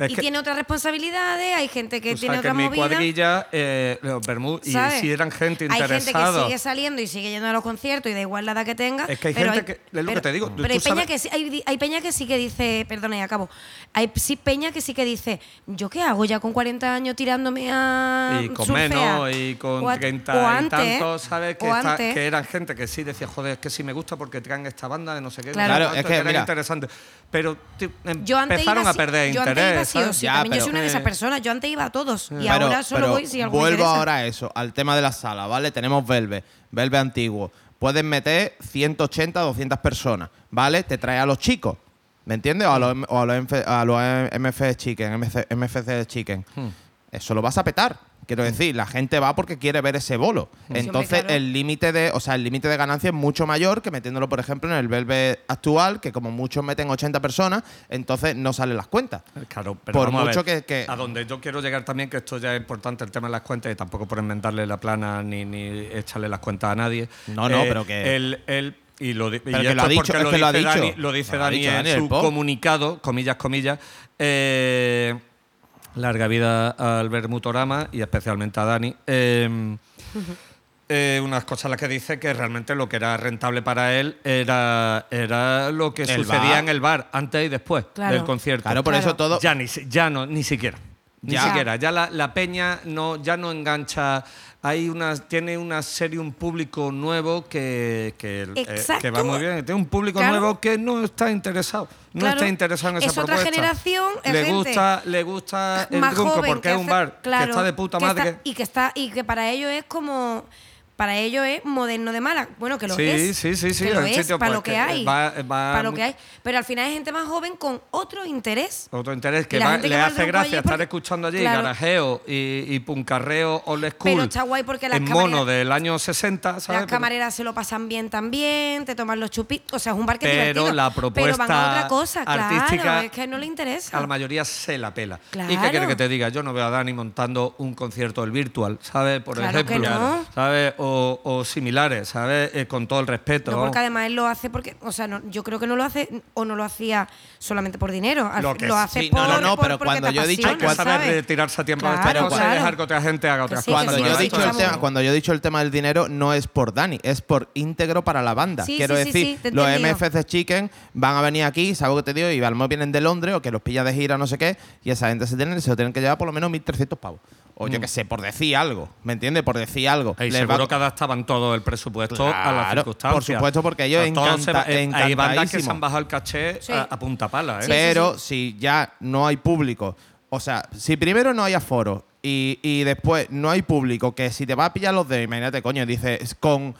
Es y que- tiene otras responsabilidades, hay gente que tiene que otra mi movida. cuadrilla, eh, los Bermud, y si eran gente Hay interesada. gente que sigue saliendo y sigue yendo a los conciertos y da igual la edad que tenga. Es que hay pero gente que- es lo que te digo, Pero hay, peña que sí, hay, hay peña que sí que dice, perdona y acabo, hay sí peña que sí que dice, ¿yo qué hago ya con 40 años tirándome a y con surfear? menos y con O a- 30 o y tantos, ¿sabes? Que, está- que eran gente que sí decía, joder, es que sí me gusta porque traen esta banda de no sé qué. Claro. es que, eran mira. interesantes. Pero ti- Yo antes empezaron iba a perder yo antes iba interés. Ya, también yo soy una de esas eh, personas. Yo antes iba a todos y Pero- ahora solo pero voy si algo Vuelvo interesa. ahora a eso, al tema de la sala, ¿vale? Tenemos Velve, Velve antiguo. Pueden meter 180, 200 personas, ¿vale? Te trae a los chicos, ¿me entiendes? O a los, o a los, MF a los MFC Chicken, MC, MFC Chicken. Hmm. Eso lo vas a petar. Quiero decir, la gente va porque quiere ver ese bolo. Entonces, claro. el límite de, o sea, el límite de ganancia es mucho mayor que metiéndolo, por ejemplo, en el Velvet actual, que como muchos meten 80 personas, entonces no salen las cuentas. Claro, pero Por vamos a mucho ver, que- que- A donde yo quiero llegar también, que esto ya es importante, el tema de las cuentas, y tampoco por enmendarle la plana ni, ni echarle las cuentas a nadie. Eh, No, no, pero que- Él, él- y lo, y que lo ha dicho, es que lo ha dice dicho. Dani, lo dice Lo Dani en su comunicado, comillas, comillas. eh, larga vida al Bermutorama y especialmente a Dani. Eh, eh, unas cosas las que dice que realmente lo que era rentable para él era, era lo que El sucedía bar. en el bar antes y después Claro. del concierto. Claro, por Claro. eso todo. Ya ni, ya no, ni siquiera. Ni Ya. siquiera. Ya la, la peña no, ya no engancha. Hay una, tiene una serie, un público nuevo que, que, eh, que va muy bien. Tiene un público Claro. nuevo que no está interesado. No Claro. está interesado en esa Es otra propuesta. generación, es le gente gusta, le gusta el más joven porque es un bar claro, que está de puta madre. está- y que está y que para ellos es como para ellos es moderno de mala bueno que lo Sí, es sí, sí, sí, que lo el es, para lo que hay va- va para lo que hay pero al final es gente más joven con otro interés Otro interés que Y va- le que hace gracia estar porque- escuchando allí Claro. garajeo y, y puncarreo old school Pero está guay porque las mono del año 60, ¿sabes? las Pero- camareras se lo pasan bien también te toman los chupitos o sea es un bar que es Pero divertido la pero van a propuesta otra cosa artística claro es que no le interesa a la mayoría se la pela. ¿Y Claro. qué quiere que te diga? Yo no veo a Dani montando un concierto del virtual, ¿sabes? Por ejemplo, no. ¿sabes? O, o similares, ¿sabes? Eh, con todo el respeto. No, porque además él lo hace porque, o sea, no- yo creo que no lo hace o no lo hacía solamente por dinero. Lo que lo sí, hace no, por, no, no, por- pero cuando yo he dicho que saber retirarse a tiempo de Claro, estas cosas y claro. dejar que otra gente haga otras sí, cosas. Cuando sí, yo, he sí, dicho sí, el sí, tema, sí. cuando yo he dicho el tema del dinero, no es por Dani, es por íntegro para la banda. Sí, Quiero sí, sí, decir, sí, los. MFC Chicken van a venir aquí, ¿sabes lo que te digo? Y a lo mejor vienen de Londres o que los pilla de gira, no sé qué, y esa gente se, tienen, se lo tienen que llevar por lo menos 1.300 pavos. O yo qué sé, por decir algo, ¿me entiendes? Por decir algo. Y Les seguro va- que adaptaban todo el presupuesto a las circunstancias. por supuesto, porque ellos todos se- encanta- eh, Hay bandas que se han bajado el caché Sí. a, a punta pala, ¿eh? Sí, Pero si ya no hay público, o sea, si primero no hay aforo y, y después no hay público, que si te va a pillar los de, imagínate, coño, dices, con.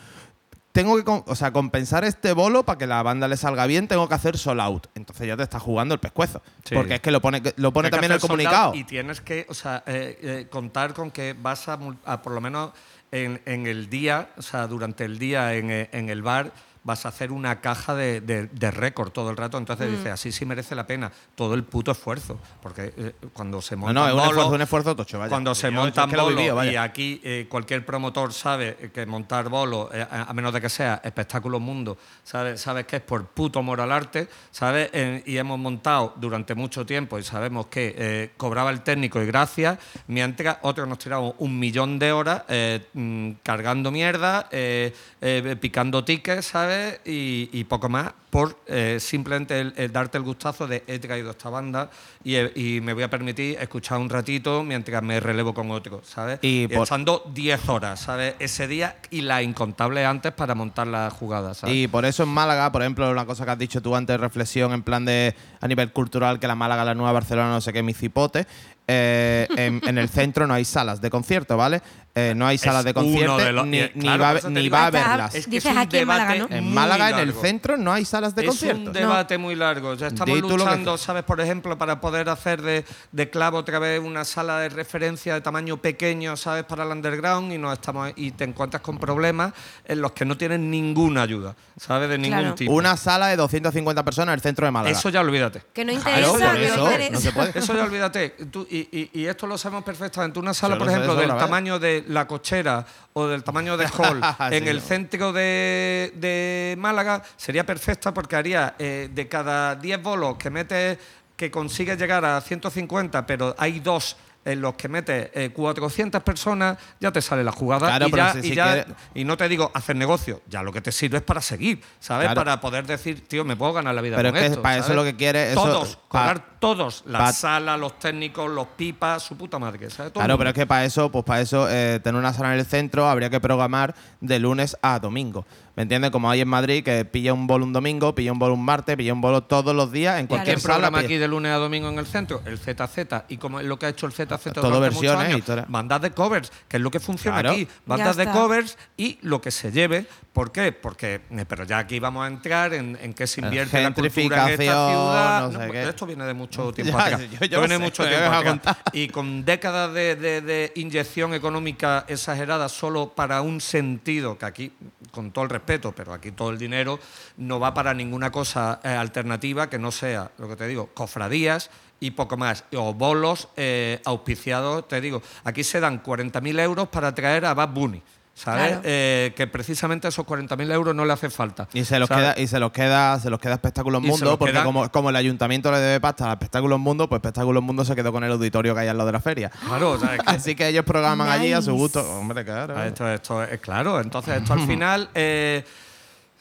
Tengo que o sea, compensar este bolo para que la banda le salga bien, tengo que hacer sold out. Entonces ya te está jugando el pescuezo. Sí. Porque es que lo pone, lo pone también el comunicado. Y tienes que, o sea, eh, eh, contar con que vas a por lo menos en, en el día, o sea, durante el día en, en el bar, vas a hacer una caja de, de- de récord todo el rato. Entonces Mm. dices, así sí merece la pena todo el puto esfuerzo. Porque eh, cuando se No, monta no, es un esfuerzo, un esfuerzo tocho, vaya. cuando se Yo- yo es que bolos y aquí eh, cualquier promotor sabe que montar bolos, eh, a menos de que sea espectáculo mundo, sabes sabes que es por puto amor al arte, ¿sabes? Eh, y hemos montado durante mucho tiempo y sabemos que eh, cobraba el técnico y gracias, mientras otros nos tiramos un millón de horas eh, mm, cargando mierda, eh, eh, picando tickets, ¿sabes? Y, y poco más por eh, simplemente el, el darte el gustazo de he traído esta banda y, he- y me voy a permitir escuchar un ratito mientras me relevo con otro, ¿sabes? Y por- echando 10 horas, ¿sabes? Ese día y las incontables antes para montar la jugada, ¿sabes? Y por eso en Málaga, por ejemplo, una cosa que has dicho tú antes, reflexión en plan de a nivel cultural, que la Málaga, la nueva Barcelona, no sé qué, mi cipote. Eh, en, en el centro no hay salas de concierto, ¿vale? Eh, no hay salas de concierto, de los- ni, eh, ni claro, va, a ni va haberlas. Es que Dices es un aquí en Málaga, debate ¿no? En Málaga, en el centro, no hay salas de es concierto. un debate muy largo. Ya estamos luchando. ¿sabes? Por ejemplo, para poder hacer de, de clavo otra vez una sala de referencia de tamaño pequeño, ¿sabes? Para el underground y, nos estamos, y te encuentras con problemas en los que no tienes ninguna ayuda, ¿sabes? De ningún Claro. tipo. Una sala de 250 personas en el centro de Málaga. Eso ya olvídate. que no Claro, interesa por que eso, no interesa no se puede. Eso ya olvídate. Tú- y, y- y esto lo sabemos perfectamente. Una sala, por ejemplo, del tamaño de la cochera o del tamaño de Hall en el centro de, de Málaga sería perfecta porque haría eh, de cada 10 bolos que metes, que consigues llegar a 150, pero hay dos en los que metes eh, 400 personas, ya te sale la jugada. Claro, y, ya- si- y ya- quieres- y no te digo hacer negocio, ya lo que te sirve es para seguir, ¿sabes? Claro. Para poder decir, tío, me puedo ganar la vida Pero con es que esto, para eso lo que quiere- eso- Todos, pa- cobrar todos, la pa- sala, los técnicos, los pipas, su puta madre, ¿sabes? Todo Claro, pero es que para eso, pues para eso, eh, tener una sala en el centro habría que programar de lunes a domingo. ¿Me entiendes? Como hay en Madrid, que pilla un bolo un domingo, pilla un bolo un martes, pilla un bolo todos los días, en ¿Quién cualquier sala. programa pilla- aquí de lunes a domingo en el centro? El ZZ. ¿Y como es lo que ha hecho el ZZ Todo durante muchos versiones, años? historia. Bandas de covers, que es lo que funciona Claro. aquí. Bandas de covers y lo que se lleve, ¿Por qué? Porque, eh, pero ya aquí vamos a entrar en, en qué se invierte la cultura en esta ciudad. no sé qué. esto viene de mucho tiempo Ya, atrás. yo- yo viene sé, mucho tiempo atrás. Y con décadas de, de- de inyección económica exagerada solo para un sentido, que aquí, con todo el respeto, pero aquí todo el dinero no va para ninguna cosa eh, alternativa que no sea, lo que te digo, cofradías y poco más. O bolos eh, auspiciados, te digo, aquí se dan 40.000 euros para traer a Bad Bunny. ¿Sabes? Claro. Eh, que precisamente esos 40.000 euros no le hace falta. Y se los ¿sabes? queda, y se los queda, se los queda Espectáculos Mundo, porque queda- como, como el ayuntamiento le debe pasta a Espectáculos Mundo, pues Espectáculos Mundo se quedó con el auditorio que hay al lado de la feria. Claro, o sea, es que- Así que ellos programan allí a su gusto. Hombre, claro. Esto, esto es claro. Entonces, esto al final eh,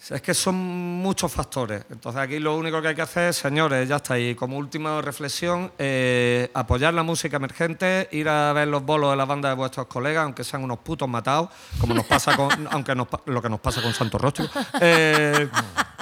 es que son muchos factores. Entonces, aquí lo único que hay que hacer, señores, ya está. Y como última reflexión, eh, apoyar la música emergente, ir a ver los bolos de la banda de vuestros colegas, aunque sean unos putos matados, como nos pasa con, aunque nos lo que nos pasa con Santo Rostro. Eh,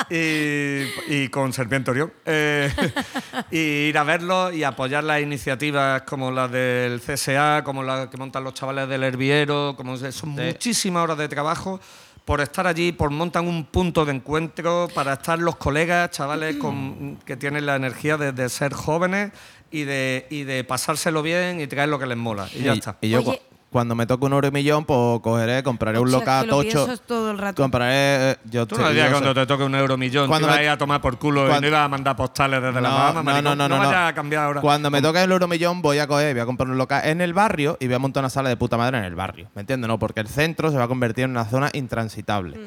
y, y con Serpiente Orión. Eh, y ir a verlos y apoyar las iniciativas como las del CSA, como las que montan los chavales del Herviero, como son muchísimas horas de trabajo por estar allí, por montan un punto de encuentro para estar los colegas, chavales con, que tienen la energía de, de ser jóvenes y de, y de pasárselo bien y traer lo que les mola. Y ya está. Y yo Oye. Cu- cuando me toque un euro y millón, pues cogeré, compraré un O local tocho. todo el rato. Compraré. eh, Yo Tú te- no digas cuando te toque un euro millón, Cuando me- a ir a tomar por culo y cuando- no ibas a mandar postales desde la Bahama, no, no, no, no, vayas no. a cambiar ahora. Cuando me toque el euro millón, voy a coger, voy a comprar un local en el barrio y voy a montar una sala de puta madre en el barrio. ¿Me entiendes? No, porque el centro se va a convertir en una zona intransitable.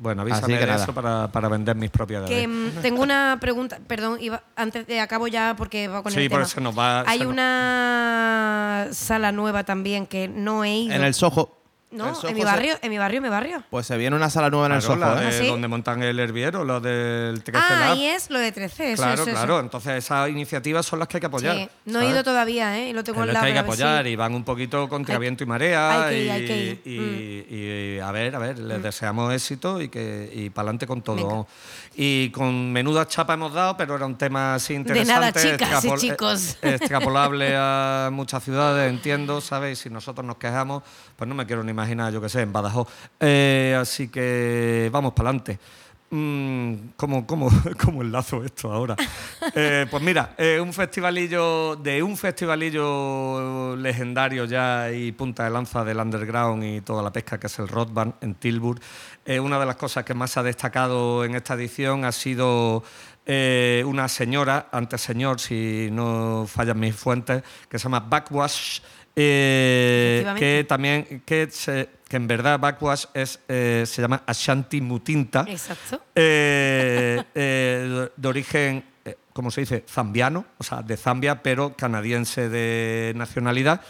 Bueno, Así avísame que de nada. eso para, para vender mis propiedades. Que mm, tengo una pregunta, perdón, iba, antes de acabo ya porque va con Sí, el tema. porque se nos va- Hay nos- una sala nueva también que no he ido. En el Soho. No, en mi barrio, en mi barrio, en mi barrio. Pues se viene una sala nueva en el Claro, Soho, la ¿eh? de ¿Ah, sí? donde montan el herviero, lo del 13 Ah, Lab. ahí es lo de 13, eso, Claro, eso, eso. claro. Entonces esas iniciativas son las que hay que apoyar. Sí, no he ido todavía, ¿eh? Y Lo tengo en la que hay que apoyar y van un poquito contra Hay- viento y marea. hay que ir, y, hay que ir. y- y a ver, a ver, les deseamos éxito y que y para adelante con todo. Venga. Y con menuda chapa hemos dado, pero era un tema así De interesante. nada, chicas y extrapol- chicos. eh, Extrapolable a muchas ciudades, entiendo, ¿sabes? Si nosotros nos quejamos, pues no me quiero ni imaginar, yo qué sé, en Badajoz. Eh, así que vamos para adelante. Mm, ¿cómo, cómo, cómo enlazo esto ahora? Eh, pues mira, eh, un festivalillo, de un festivalillo legendario ya y punta de lanza del underground y toda la pesca que es el Rock Band en Tilburg. Eh, una de las cosas que más ha destacado en esta edición ha sido una señora, antes señor, si no fallan mis fuentes, que se llama Backwash, que también, que, se- que en verdad Backwash es, eh, se llama Ashanti Mutinta, Exacto. eh, eh, de origen, ¿cómo se dice? Zambiano, o sea, de Zambia, pero canadiense de nacionalidad,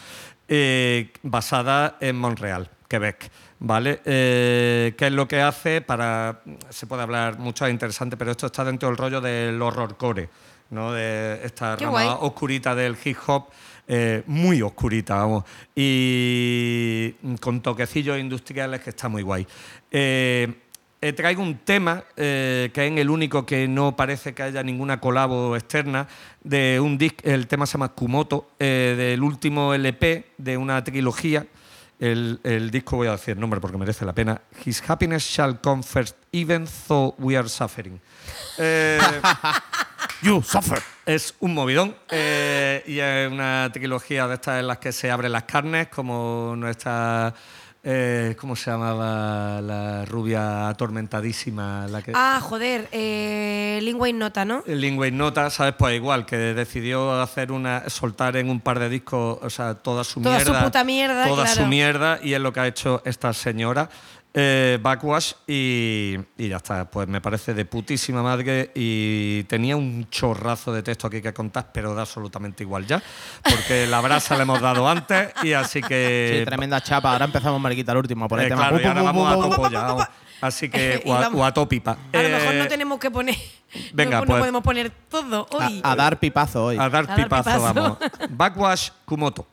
basada en Montreal, Quebec. ¿Vale? ¿Qué es lo que hace para.? Se puede hablar mucho, es interesante, pero esto está dentro del rollo del horrorcore, ¿no? De esta Qué rama guay. oscurita del hip hop, eh, muy oscurita, vamos, y con toquecillos industriales que está muy guay. Eh, eh, traigo un tema que es el único que no parece que haya ninguna colabo externa de un disc, el tema se llama Kumoto, del último LP de una trilogía. El, el disco voy a decir el nombre porque merece la pena. His happiness shall come first, even though we are suffering. Eh, You suffer. es un movidón eh, y es una trilogía de estas en las que se abren las carnes, como nuestra. eh, ¿Cómo se llamaba la rubia atormentadísima? La que, Ah, joder, eh, Lingua Nota, ¿no? el Lingüe Nota, ¿sabes? Pues igual, que decidió hacer una, soltar en un par de discos, o sea, toda su Toda su mierda. puta mierda, Toda claro. su mierda, y es lo que ha hecho esta señora. Eh, Backwash y, y ya está, pues me parece de putísima madre y tenía un chorrazo de texto aquí que contar, pero da absolutamente igual ya, porque la brasa le hemos dado antes y así que... Sí, tremenda chapa. Ahora empezamos, Mariquita, el último. Por el eh, tema. claro, y ahora vamos a topo ya. Así que, o a, o a topipa. A lo mejor no Eh, tenemos que poner. venga, no, no pues. podemos poner todo hoy. A, a dar pipazo hoy. A dar A dar pipazo, pipazo. vamos. Backwash Kumoto.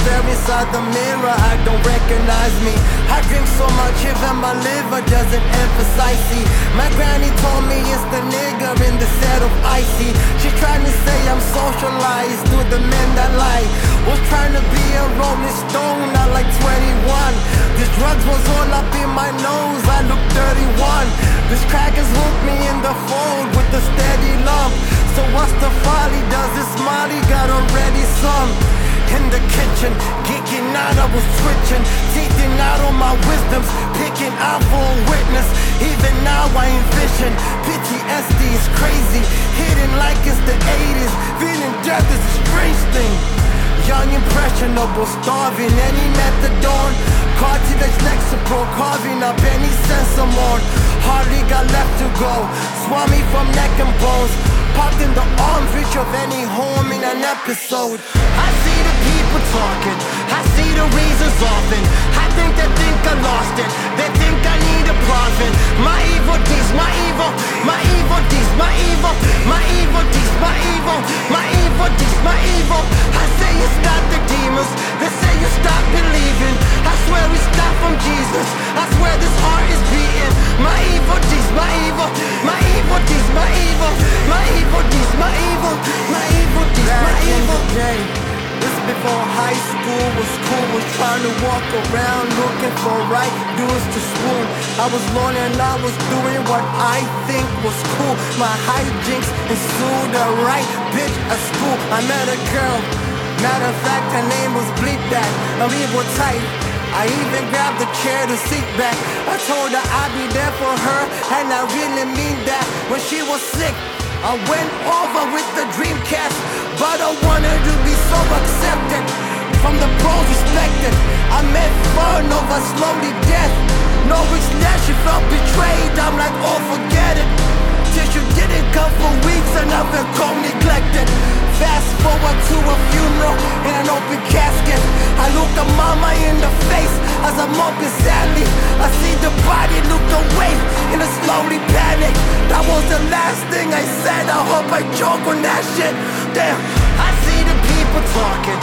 Stare inside the mirror, I don't recognize me. I drink so much, even my liver doesn't emphasize. See, my granny told me it's the nigger in the set of icy. She trying to say I'm socialized to the men that lie. Was trying to be a rolling stone, not like 21. This drugs was all up in my nose, I look 31. This crack has hooked me in the fold with the steady lump. So what's the folly? Does this Molly got already some? In the kitchen, geeking out, I was twitching, teething out on my wisdoms, picking out for a witness. Even now I envision PTSD is crazy, hidden like it's the 80s. Feeling death is a strange thing. Young, impressionable, starving, any methadone. Cartilage Lexapro, carving up any sense of mourn. Hardly got left to go. Swami from neck and bones. Popped in the arms, reach of any home in an episode. I see the people talking. I see the reasons often. I think they think I lost it. They think I need a profit. My evil deeds, my evil, my evil deeds, my evil, my evil deeds, my evil, my evil deeds, my evil. I say it's not the demons. They say you stop believing. I swear it's not from Jesus. I Before high school was cool, was trying to walk around looking for right dudes to swoon. I was lonely and I was doing what I think was cool. My hijinks ensued a right bitch at school. I met a girl, matter of fact her name was Bleep That, and we were tight. I even grabbed the chair to sit back. I told her I'd be there for her, and I really mean that. When she was sick, I went over with the Dreamcast, but I wanted to be so accepted. From the pros respected, I met fun over slowly death. No she felt betrayed. I'm like, oh, forget it. Tissue didn't come for weeks and I've been cold neglected. Fast forward to a funeral in an open casket. I look at mama in the face as I'm open sadly. I see the body look away in a slowly panic. That was the last thing I said. I hope I choke on that shit. Damn, I see the people talking.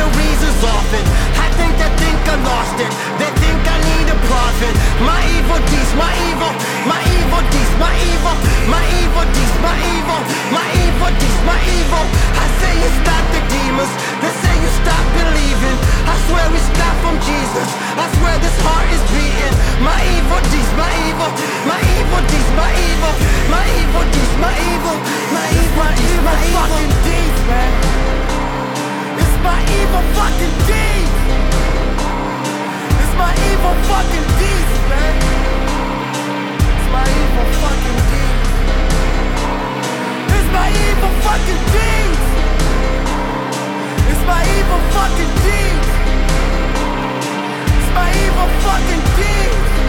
I the reasons often. I think they think I lost it. They think I need a profit. My evil deeds, my evil, my evil deeds, my evil, my evil deeds, my evil, my evil deeds, my evil. I say it's not the demons. They say you stop believing. I swear it's not from Jesus. I swear this heart is beating. My evil deeds, my evil, my evil deeds, my evil, my evil deeds, my evil, my evil deeds, my fucking deeds, man. It's my evil fucking deeds. It's my evil fucking deeds, man. It's my evil fucking deeds. It's my evil fucking deeds. It's my evil fucking deeds. It's my evil fucking deeds.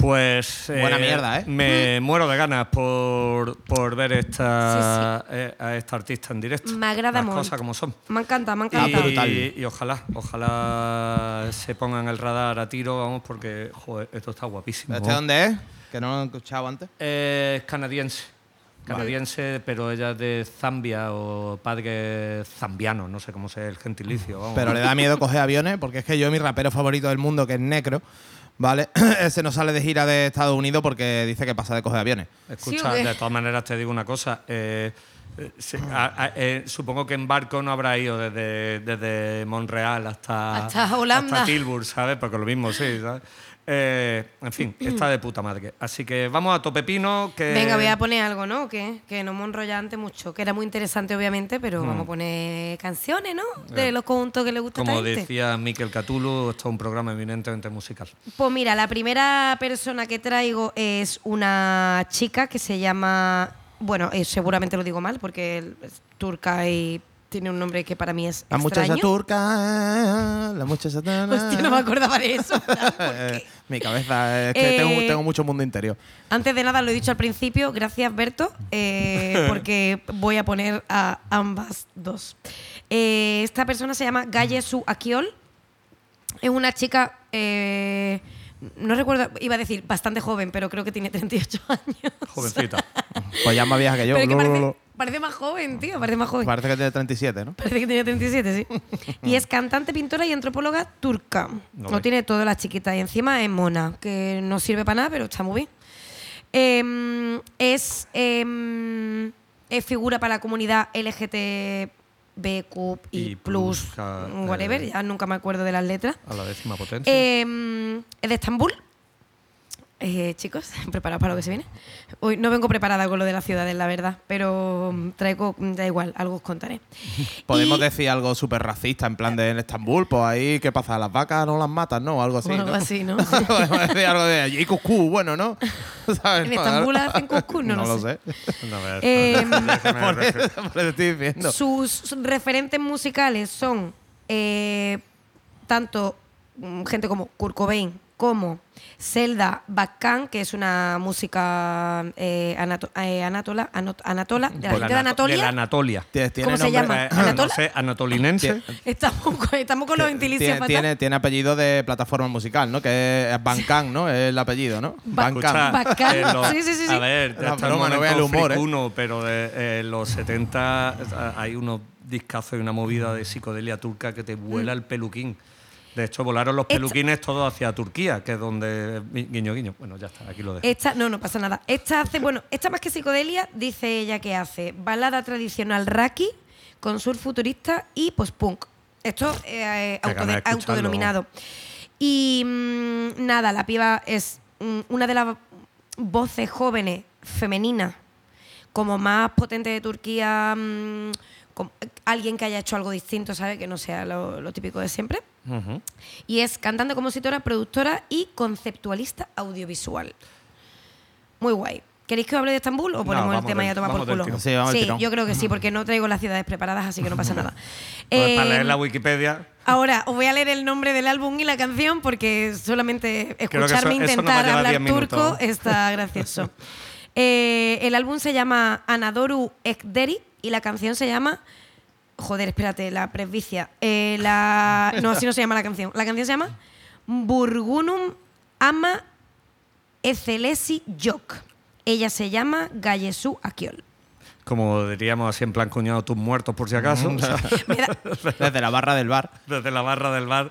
Pues. Buena mierda, ¿eh? Me muero de ganas por, por ver esta, eh, a esta artista en directo. Me agrada Las mucho. cosas como son. Me encanta, me Y, encanta. brutal. y ojalá, ojalá se pongan el radar a tiro, vamos, porque joder, esto está guapísimo. ¿Este dónde es? Que no lo he escuchado antes. Eh, Es canadiense. Canadiense, pero ella es de Zambia o padre zambiano, no sé cómo sea el gentilicio. Vamos. Pero le da miedo coger aviones porque es que yo, mi rapero favorito del mundo, que es Necro, ¿vale? Ese no sale de gira de Estados Unidos porque dice que pasa de coger aviones. Escucha, de todas maneras te digo una cosa. eh, eh, se- a- a- eh, supongo que en barco no habrá ido desde, desde Montreal hasta, Hasta Holanda. hasta Tilburg, ¿sabes? Porque lo mismo, sí, ¿sabes? Eh, en fin, está de puta madre. Así que vamos a tope pino. Que Venga, voy a poner algo, ¿no? Que, que no me enrolla antes mucho, que era muy interesante, obviamente, pero vamos a poner canciones, ¿no? De los conjuntos que le gusta a Mm. Como decía Miquel Catulo, esto es un programa eminentemente musical. Pues mira, la primera persona que traigo es una chica que se llama. Bueno, eh, seguramente lo digo mal porque es turca y tiene un nombre que para mí es La muchacha turca, la muchacha Hostia, no me acordaba de eso. Mi cabeza, es que Eh, tengo, tengo mucho mundo interior. Antes de nada, lo he dicho al principio, gracias Berto, eh, porque voy a poner a ambas dos. Eh, esta persona se llama Gaye Su Akiol Es una chica, no recuerdo, iba a decir bastante joven, pero creo que tiene 38 años. Jovencita. Pues ya más vieja que yo. Pero que parece. Parece más joven, tío, parece más joven. Parece que tiene 37, ¿no? Parece que tiene 37, sí. y es cantante, pintora y antropóloga turca. No tiene todo la chiquita. Y encima es mona, que no sirve para nada, pero está muy bien. Em, es, em, es figura para la comunidad LGTBQ y Y plus, plus, ja, whatever, eh, ya nunca me acuerdo de las letras. A la décima potencia. Em, es de Estambul. Eh, chicos, preparados para lo que se viene. Hoy no vengo preparada con lo de las ciudades, la verdad, pero mm, traigo, da igual, algo os contaré. Podemos Y- decir algo súper racista, en plan de en Estambul, pues ahí, ¿qué pasa? ¿Las vacas no las matan, no? Algo así. O algo ¿no? así, ¿no? Podemos decir algo de allí, cuscú, bueno, ¿no? ¿Sabes? ¿En No, Estambul hacen cuscús? No lo sé. Por, eso, por eso estoy diciendo. Sus referentes musicales son eh, tanto mm, gente como Kurt Cobain como Zelda Bakkan, que es una música eh, anato- eh, anatola, anot- anatola, de la gente de Anato- Anatolia. De la Anatolia. Tiene- tiene ¿Cómo se nombre- llama? Eh, ¿Anatola? no sé, anatolinense. Estamos, con, estamos con los gentilicios Tiene, tiene, tiene apellido de plataforma musical, ¿no? Que es Bancan, ¿no? Es el apellido, ¿no? Ba- Bancan. Bacán. en los- Sí, sí, sí, sí. A ver, La broma, no el humor, ¿eh? fricuno, pero de eh, los 70 eh, hay unos discazos y una movida de psicodelia turca que te vuela el peluquín. De hecho, volaron los Esta- peluquines todos hacia Turquía, que es donde. Guiño, guiño. Bueno, ya está, aquí lo dejo. Esta, no, no pasa nada. Esta hace, bueno, esta más que psicodelia, dice ella que hace balada tradicional raki con surf futurista y post-punk. Esto eh, autode- escucharlo. autodenominado. Y mm, nada, la piba es mm, una de las voces jóvenes femeninas como más potente de Turquía, mm, com- alguien que haya hecho algo distinto, ¿sabes? Que no sea lo, lo típico de siempre. Y es cantante, compositora, productora y conceptualista audiovisual. Muy guay. ¿Queréis que os hable de Estambul o ponemos el tema y a tomar por culo? Sí, yo creo que sí, porque no traigo las ciudades preparadas, así que no pasa nada. Pues para Eh, leer la Wikipedia. Ahora, os voy a leer el nombre del álbum y la canción porque solamente escucharme eso- eso intentar hablar 10 turco está gracioso. Eh, el álbum se llama Anadoru Ekderi y la canción se llama. Joder, espérate, la presbicia. Eh, la, no, así no se llama la canción. La canción se llama Burgunum Ama Ecelesi Yok. Ella se llama Gallesu Akiol. Como diríamos así en plan cuñado, tus muertos por si acaso. da- Desde la barra del bar. desde la barra del bar,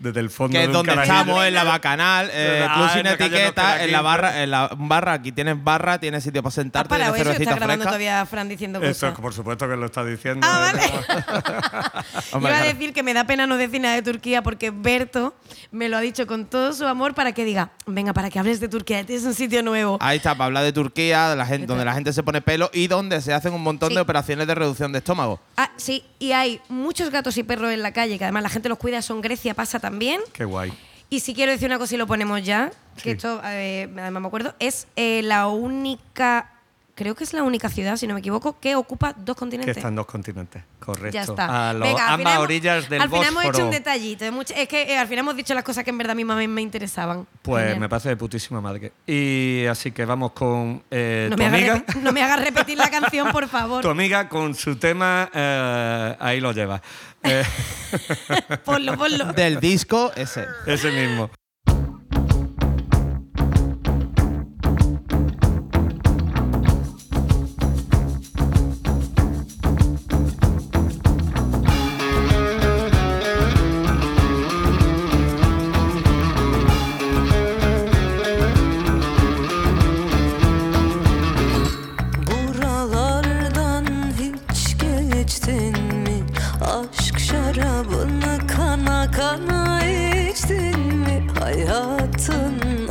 desde el fondo Que de es donde carajillo. estamos, en la bacanal, eh, Ah, club en sin calle etiqueta, en la barra, en la barra, aquí tienes barra, tienes sitio para ¿Has sentarte, tienes eso? Está grabando fresca. todavía Fran diciendo Eso, cosas. por supuesto que lo está diciendo. Ah, vale. Hombre, Iba a decir que me da pena no decir nada de Turquía porque Berto me lo ha dicho con todo su amor para que diga, venga, para que hables de Turquía, tienes un sitio nuevo. Ahí está, para hablar de Turquía, de la gente, donde la gente se pone pelo y donde se hacen un montón Sí. de operaciones de reducción de estómago. Ah, sí, y hay muchos gatos y perros en la calle, que además la gente los cuida, son Grecia, pasa también. Qué guay. Y si quiero decir una cosa y lo ponemos ya, que Sí. esto eh, además me acuerdo, es eh, la única, creo que es la única ciudad, si no me equivoco, que ocupa dos Que continentes. están dos continentes. Correcto. Ya está. A los Venga, al ambas final hemos- orillas del Al final hemos hecho un detallito. es que eh, al final hemos dicho las cosas que en verdad a mí más me, me interesaban. Pues Genial. me parece de putísima madre. Y así que vamos con eh, no, tu me hagas amiga. no me hagas repetir la canción, por favor. Tu amiga con su tema, eh, ahí lo lleva. Eh, Ponlo, ponlo. Del disco ese. ese mismo.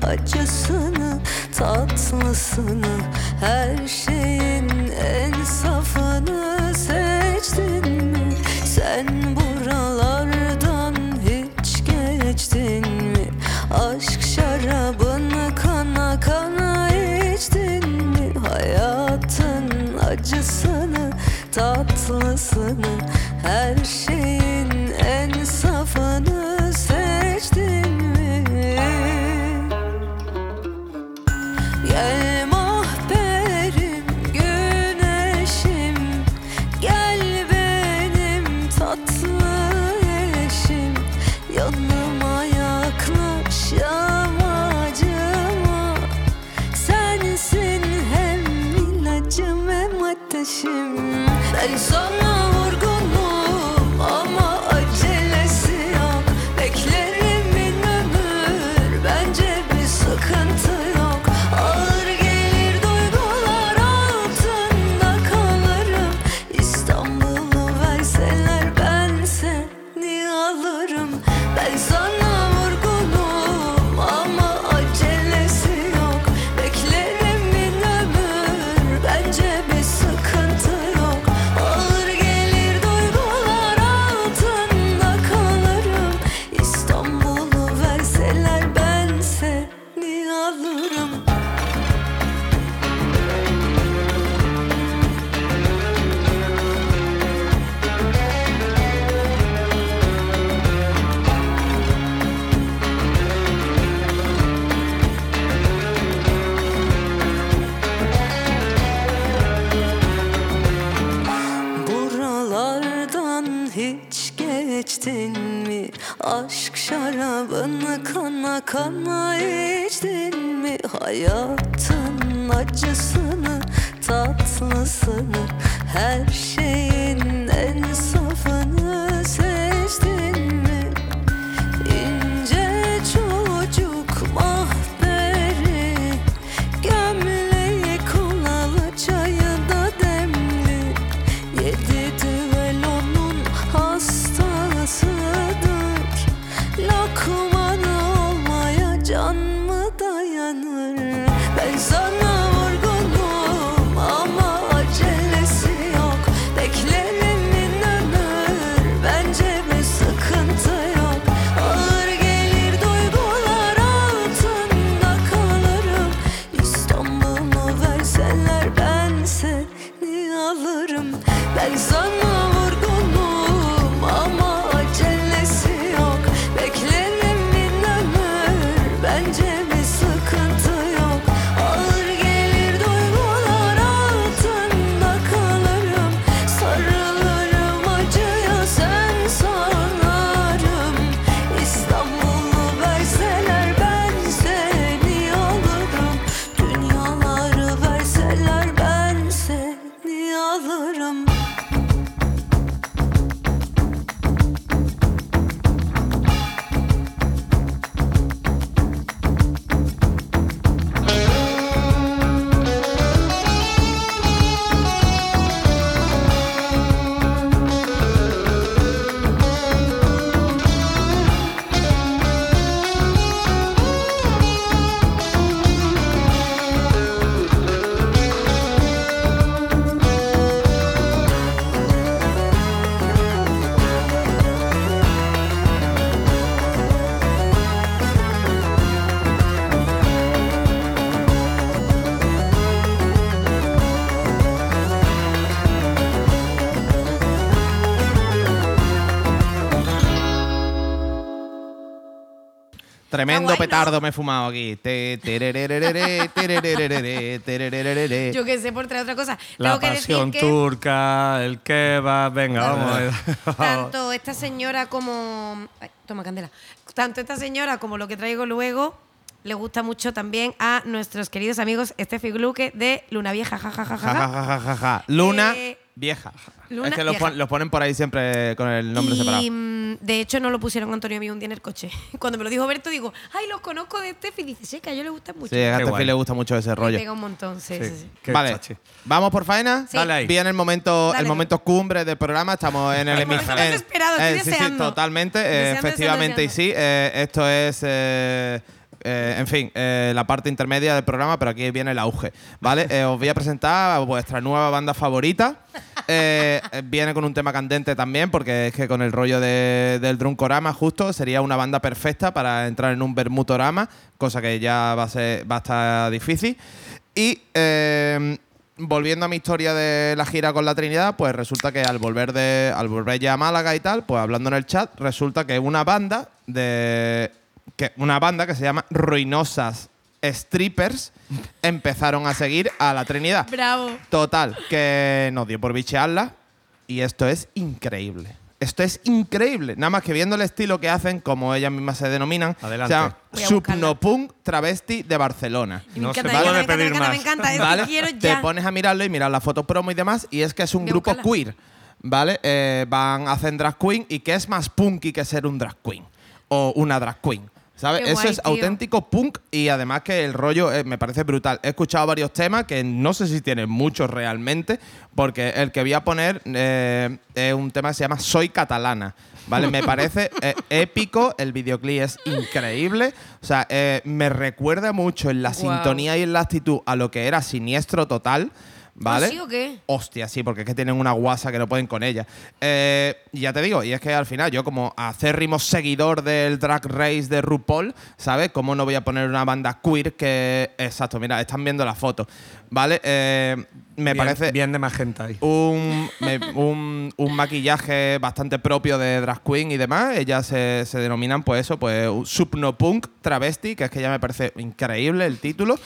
Acısını, tatlısını Her şeyin en safını seçtin mi? Sen buralardan hiç geçtin mi? Aşk şarabını kana kana içtin mi? Hayatın acısını, tatlısını Her şeyin güneşim Ben sana Tremendo petardo me he fumado aquí. Yo que sé, por traer otra cosa. La Tengo que decir pasión que turca, el kebab, venga, vamos. tanto esta señora como. Ay, toma candela. Tanto esta señora como lo que traigo luego le gusta mucho también a nuestros queridos amigos Steffi Gluque de Luna Vieja. Ja, ja, ja, ja, Ja, ja, ja. ja, ja, ja, ja. Luna Eh, vieja. Luna es que los, vieja. pon- los ponen por ahí siempre con el nombre y separado. mm, de hecho no lo pusieron Antonio a mí un día en el coche. Cuando me lo dijo Berto, digo, ay, los conozco de Steffi. Dice, sí, que a ellos les gusta mucho. Sí, a Steffi le gusta mucho ese Me rollo. pega un montón, sí, sí, sí. Vale, chachi. vamos por faena. Sí. Dale ahí. Viene el momento, Dale. el momento cumbre del programa. Estamos en el esperado, estoy sí, sí, deseando. totalmente. eh, Deseando, efectivamente, deseando, y sí. eh, esto es. eh, eh, en fin, eh, la parte intermedia del programa, pero aquí viene el auge. ¿Vale? Eh, os voy a presentar a vuestra nueva banda favorita. Viene con un tema candente también, porque es que con el rollo de- del Drunkorama, justo, sería una banda perfecta para entrar en un Bermutorama, cosa que ya va a, ser, va a estar difícil. Y. volviendo a mi historia de la gira con la Trinidad, pues resulta que al volver de al volver ya a Málaga y tal, pues hablando en el chat, resulta que una banda de que una banda que se llama Ruinosas Strippers empezaron a seguir a la Trinidad. Bravo. Total, que nos dio por bichearla y esto es increíble. Esto es increíble. Nada más que viendo el estilo que hacen, como ellas mismas se denominan, Adelante. se llama Voy a buscarla. Subnopunk Travesti de Barcelona. Me No se puede pedir encanta, me más. encanta, ¿Vale? Te pones a mirarlo y mirar las fotos promo y demás, y es que es un Voy grupo buscarla. queer, ¿vale? Eh, van, hacen drag queen y que es más punky que ser un drag queen o una drag queen. Eso guay, es tío. auténtico punk y además que el rollo eh, me parece brutal. He escuchado varios temas que no sé si tienen muchos realmente, porque el que voy a poner eh, es un tema que se llama Soy Catalana. ¿Vale? Me parece eh, épico, el videoclip es increíble. O sea, me recuerda mucho en la sintonía y en la actitud a lo que era Siniestro Total. ¿Vale? ¿Ah, sí o qué? Hostia, sí, porque es que tienen una guasa que no pueden con ella. Eh, ya te digo, y es que al final yo como acérrimo seguidor del Drag Race de RuPaul, ¿sabes? ¿Cómo no voy a poner una banda queer que... Exacto, mira, están viendo la foto. ¿Vale? Eh, me Bien- parece Bien de magenta ahí. un, me- un, un maquillaje bastante propio de drag queen y demás. Ellas se, se denominan, pues eso, pues un subnopunk travesti, que es que ya me parece increíble el título.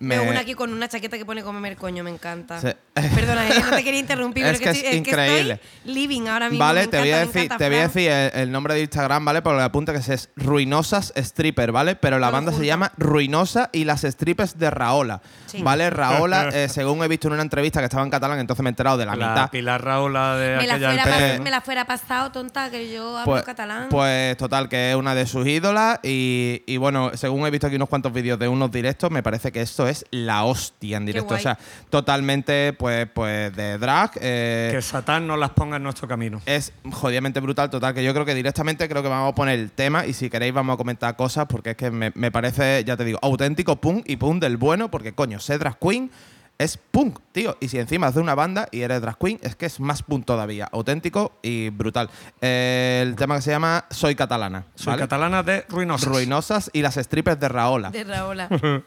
Veo Me- una aquí con una chaqueta que pone comer coño, me encanta. Sí. Perdona, eh, no te quería interrumpir, Es pero que es estoy, increíble. estoy living ahora mismo. Vale, me te voy, a me decir, encanta, te voy a decir el, el nombre de Instagram, ¿vale? Porque apunta que es Ruinosas Stripper, ¿vale? Pero la Todo banda se llama Ruinosa y las strippers de Raola. Sí. ¿Vale? Raola, eh, según he visto en una entrevista que estaba en catalán, entonces me he enterado de la, La mitad. Pilar Raola de Me la, fuera me la fuera pasado, tonta, que yo hablo Pues, catalán. pues total, que es una de sus ídolas y, y bueno, según he visto aquí unos cuantos vídeos de unos directos, me parece que esto es la hostia en directo. O sea, totalmente pues, pues de drag. eh, Que Satán nos las ponga en nuestro camino. es jodidamente brutal, total, que yo creo que directamente creo que vamos a poner el tema y si queréis vamos a comentar cosas porque es que me, me parece, ya te digo, auténtico punk y punk del bueno porque coño, ser drag queen es punk, tío. Y si encima haces una banda y eres drag queen, es que es más punk todavía. Auténtico y brutal. Eh, el tema que se llama Soy Catalana. Soy catalana de Ruinosas. Ruinosas y las strippers de Raola. De Raola.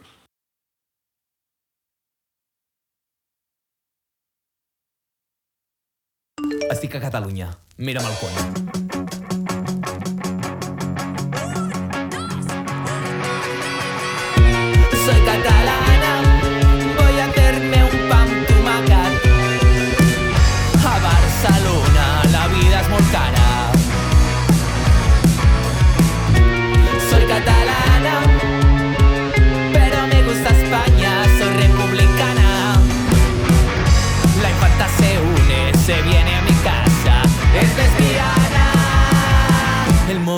Estic a Catalunya. Mira'm el cony.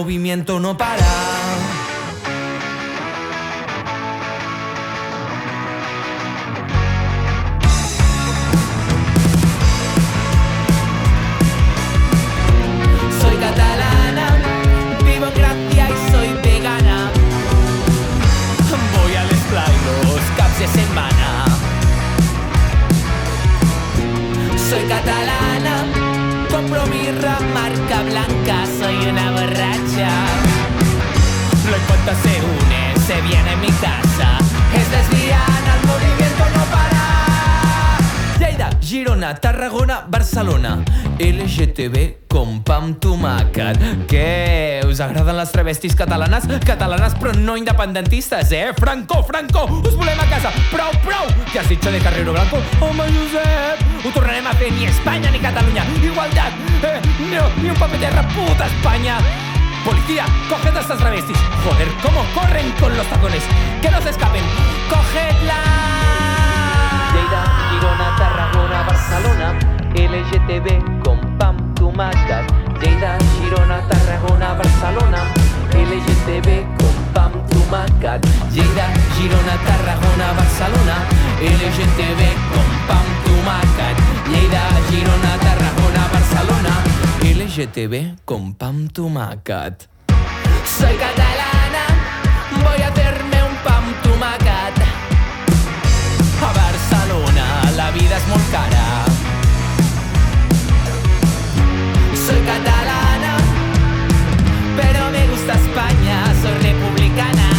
Movimiento no para. Soy catalana, vivo en Gracia y soy vegana. Voy al splay los caps de semana. Soy catalana, compro birra marca blanca, soy una borracha. La infanta se une, se viene a mi casa. Es lesbiana, Girona, Tarragona, Barcelona. LGTB com pa amb tomàquet. Què? Us agraden les travestis catalanes? Catalanes però no independentistes, eh? Franco, Franco, us volem a casa. Prou, prou! Que has dicho de Carrero Blanco? Home, Josep! Ho tornarem a fer ni Espanya ni Catalunya. Igualtat! Eh, no, ni un paper terra, puta Espanya! Policía, coged estas travestis. Joder, cómo corren con los tacones. Que no se escapen. Cogedla. Lleida, Girona, Tarragona, Barcelona. LGTB com pa amb tomàquet. Lleida, Girona, Tarragona, Barcelona. LGTB com pa amb tomàquet. Lleida, Girona, Tarragona, Barcelona. LGTB com pa amb tomàquet. Lleida, Girona, Tarragona, Barcelona. LGTB con pan tomàquet. Soy catalana, voy a hacerme un pan tomàquet. Soy catalana, pero me gusta España, soy republicana.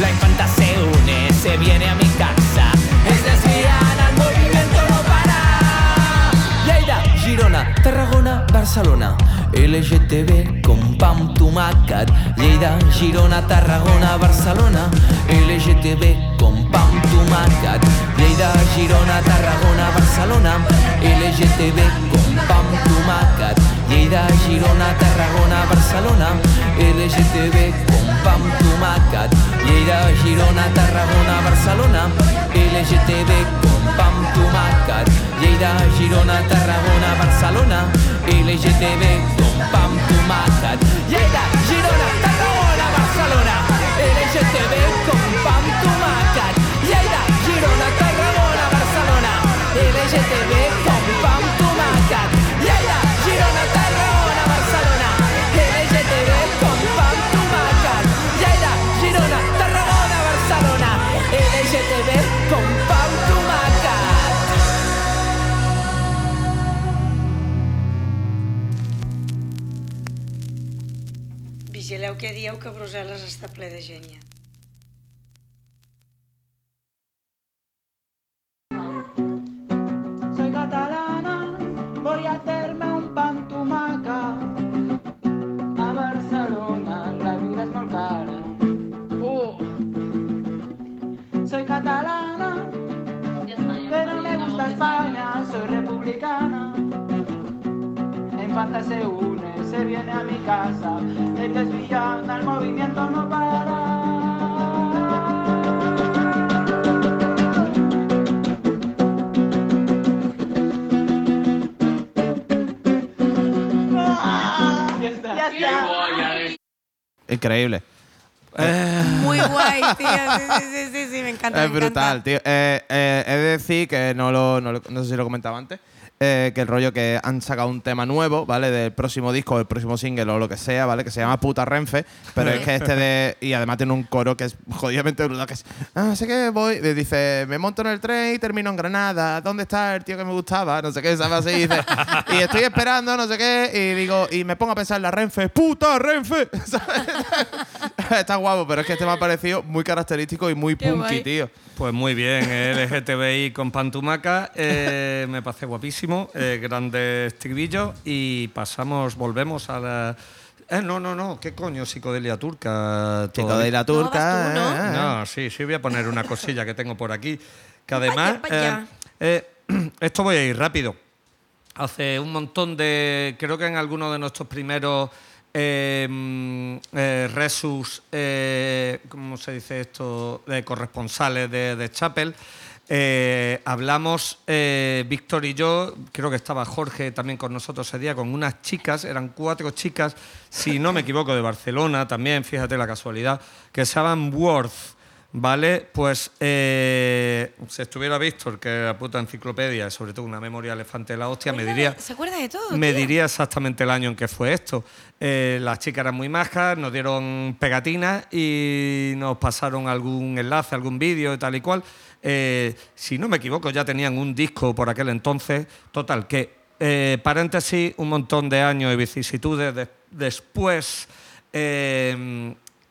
La infanta se une, se viene a mi casa. Es lesbiana, el movimiento no para. Lleida, Girona, Tarragona, Barcelona. LGTB com pa amb tomàquet Lleida, Girona, Tarragona, Barcelona LGTB com pa amb tomàquet. Lleida, Girona, Tarragona, Barcelona. LGTB com pa amb tomàquet. Lleida, Girona, Tarragona, Barcelona. LGTB com pa amb tomàquet. Lleida, Girona, Tarragona, Barcelona. LGTB com pa amb tomàquet. Lleida, Girona, Tarragona, Barcelona. LGTB com pa amb tomàquet. Lleida, Girona, Tarragona, Barcelona. LGTB com LGTB com pa amb tomàquet Lleida, Girona, Tarragona, Barcelona LGTB com pa amb tomàquet Lleida, Girona, Tarragona, Barcelona LGTB com pa amb tomàquet Vigileu què dieu que Brussel·les està ple de gènia. Increíble. Muy guay, tío. Sí, sí, sí, sí, sí, me encanta. Es brutal, encanta. tío. Eh, eh, he de decir que no, lo, no, lo- no sé si lo comentaba antes. Eh, que el rollo que han sacado un tema nuevo, ¿vale? Del próximo disco, del próximo single o lo que sea, ¿vale? Que se llama Puta Renfe. Pero es que este de. Y además tiene un coro que es jodidamente brutal. Que es. Ah, sé que voy. y Dice, me monto en el tren y termino en Granada. ¿Dónde está el tío que me gustaba? No sé qué, ¿sabes? Así dice. y estoy esperando, no sé qué. Y digo, y me pongo a pensar en la Renfe. ¡Puta Renfe! ¿Sabes? Está guapo, pero es que este me ha parecido muy característico y muy Qué punky, guay. tío. Pues muy bien, LGTBI con Pantumaca, eh, me parece guapísimo, eh, grandes estribillos y pasamos, volvemos a la... Eh, no, no, no, ¿qué coño? Psicodelia turca. Psicodelia turca, No, tú, ¿no? eh, eh. No, sí, sí, voy a poner una cosilla que tengo por aquí. Que además. Vaya, vaya. eh, eh, esto voy a ir rápido. Hace un montón de. Creo que en alguno de nuestros primeros. Mm, eh, resus, eh, ¿cómo se dice esto? De corresponsales de, Chapel. eh, hablamos, Víctor y yo, creo que estaba Jorge también con nosotros ese día, con unas chicas, eran cuatro chicas, si no me equivoco, de Barcelona también, fíjate la casualidad, que se llaman Worth. ¿Vale? Pues eh, si estuviera Víctor, que la puta enciclopedia, sobre todo una memoria elefante de la hostia, me diría, Se acuerda de todo. me tío. diría exactamente el año en que fue esto. Eh, las chicas eran muy majas, nos dieron pegatinas y nos pasaron algún enlace, algún vídeo y tal y cual. Eh, si no me equivoco, ya tenían un disco por aquel entonces. Total, que, paréntesis, un montón de años de vicisitudes de- después.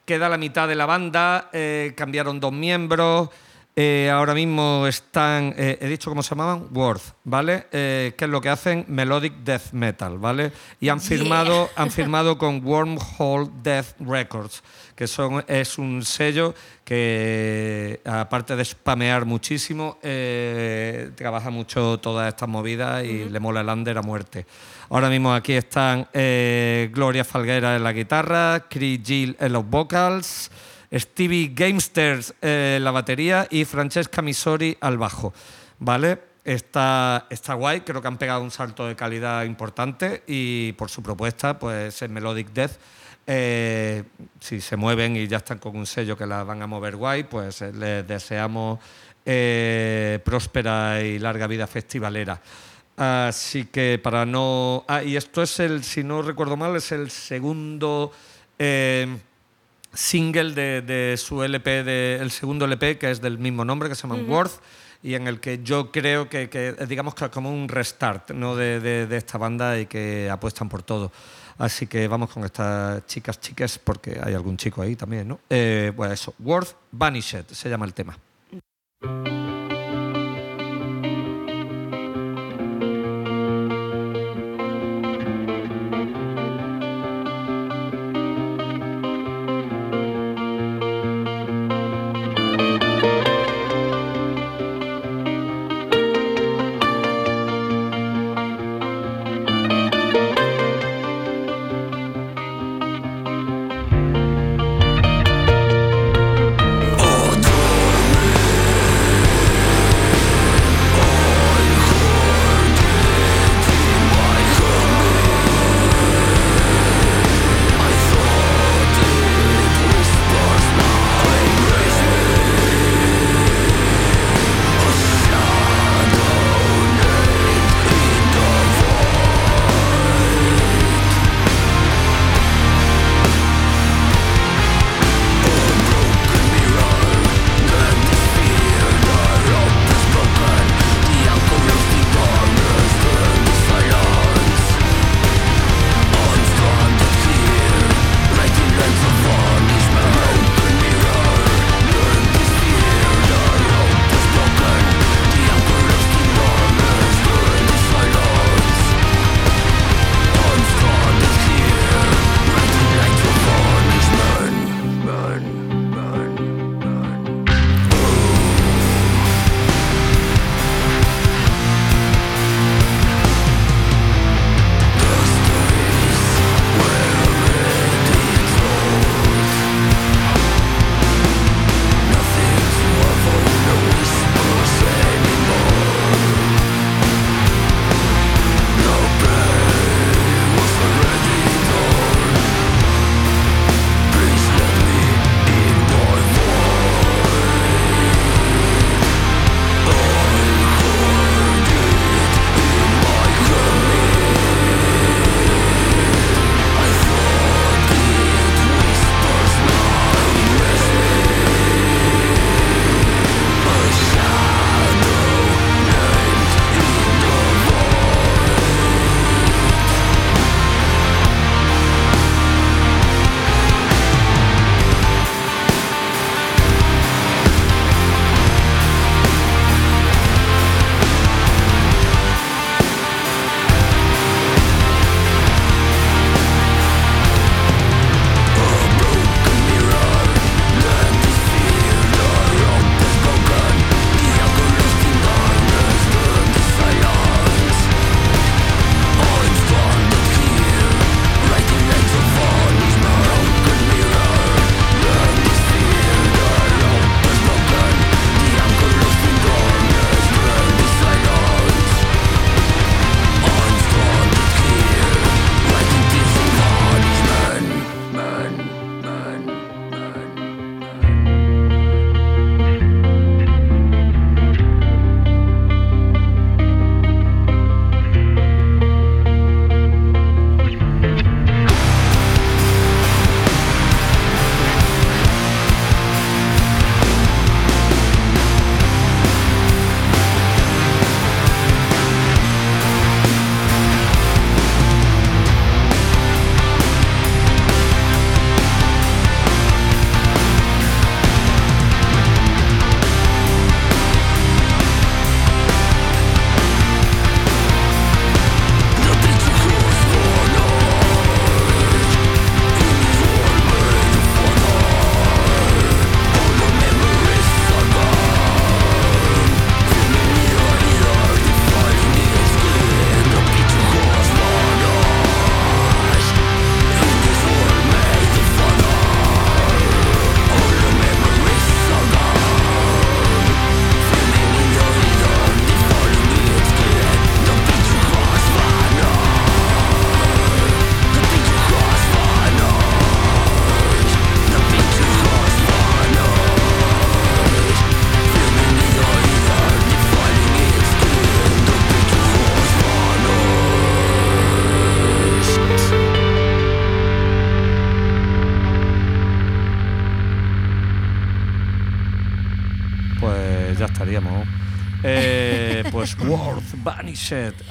Queda la mitad de la banda, eh, cambiaron dos miembros. eh, ahora mismo están, eh, he dicho cómo se llamaban, Worth, ¿vale? Eh, ¿Qué es lo que hacen? Melodic Death Metal, ¿vale? Y han firmado, han firmado con Wormhole Death Records, que son, es un sello que, aparte de spamear muchísimo, trabaja mucho todas estas movidas y le mola el under a muerte. Ahora mismo aquí están eh, Gloria Falguera en la guitarra, Chris Gill en los vocals, Stevie Gamesters eh, en la batería y Francesca Misori al bajo. ¿Vale? Está, está guay, creo que han pegado un salto de calidad importante y por su propuesta, pues en Melodic Death, eh, si se mueven y ya están con un sello que la van a mover guay, pues eh, les deseamos eh, próspera y larga vida festivalera. Así que para no... Ah, y esto es el, si no recuerdo mal, es el segundo eh, single de, de su LP, de, el segundo LP, que es del mismo nombre, que se llama. Worth, y en el que yo creo que, que, digamos que es como un restart ¿no? de, de- de esta banda y que apuestan por todo. Así que vamos con estas chicas chiques, porque hay algún chico ahí también, ¿no? Eh, bueno, eso, Worth Vanished se llama el tema.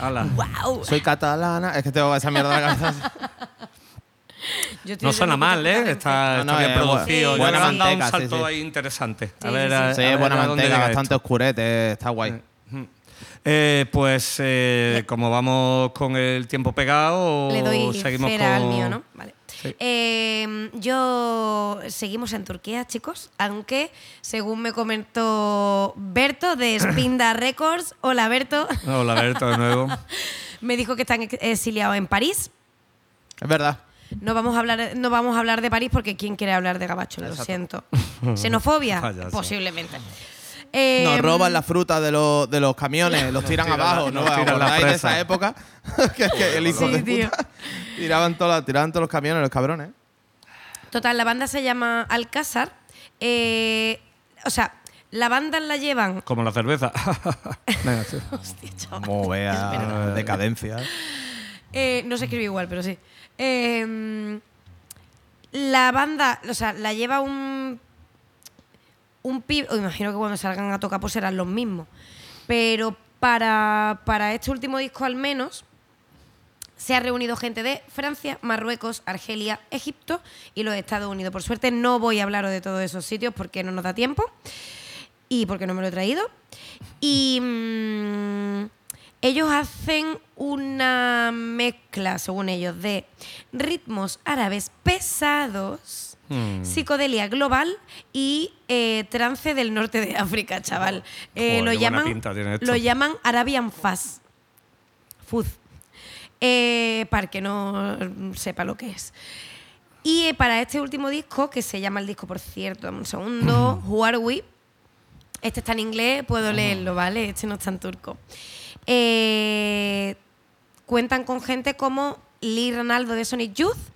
Ala. Soy catalana. Es que tengo esa mierda en la cabeza. Yo No suena mal, ¿eh? Está, No, está bien producido. sí, buena le han dado un manteca, sí, salto sí. ahí interesante. A Sí, ver, sí, a- Sí, a ver buena a manteca, bastante esto. oscurete. Está guay. Eh, pues eh, como vamos con el tiempo pegado, Le doy seguimos cera con... al mío, ¿no? Vale. Sí. Eh, yo seguimos en Turquía, chicos, aunque según me comentó Berto de Spinda Records, hola Berto, Hola, Berto, de nuevo. me dijo que están ex- exiliados en París. Es verdad. No vamos a hablar, no vamos a hablar de París porque quién quiere hablar de Gabacho, lo siento. ¿Xenofobia? Posiblemente. Eh, Nos roban la fruta de los, de los camiones, los tiran tiran la- abajo, ¿no? nos tiran la ¿Acordáis de fresa. esa época? que, que el hijo Sí, de tío. puta tiraban, todas las- tiraban todos los camiones, los cabrones. Total, la banda se llama Alcázar. Eh, o sea, la banda la llevan. Como la cerveza. Venga, sí. Hostia, chaval. Como vea decadencia. ¿eh? Eh, no se escribe igual, pero sí. Eh, la banda, o sea, la lleva un. Un pibe. oh, imagino que cuando salgan a tocar, pues serán los mismos. Pero para, para este último disco, al menos, se ha reunido gente de Francia, Marruecos, Argelia, Egipto y los Estados Unidos. Por suerte, no voy a hablaros de todos esos sitios porque no nos da tiempo y porque no me lo he traído. Y mm, ellos hacen una mezcla, según ellos, de ritmos árabes pesados, Hmm. psicodelia global y eh, trance del norte de África, chaval. Eh, Joder, lo, llaman, lo llaman Arabian Fuzz. Fuzz. Eh, para que no sepa lo que es. Y eh, para este último disco, que se llama el disco, por cierto, un segundo, Who Are We? Este está en inglés, puedo leerlo, ¿vale? Este no está en turco. Cuentan con gente como Lee Ronaldo de Sonic Youth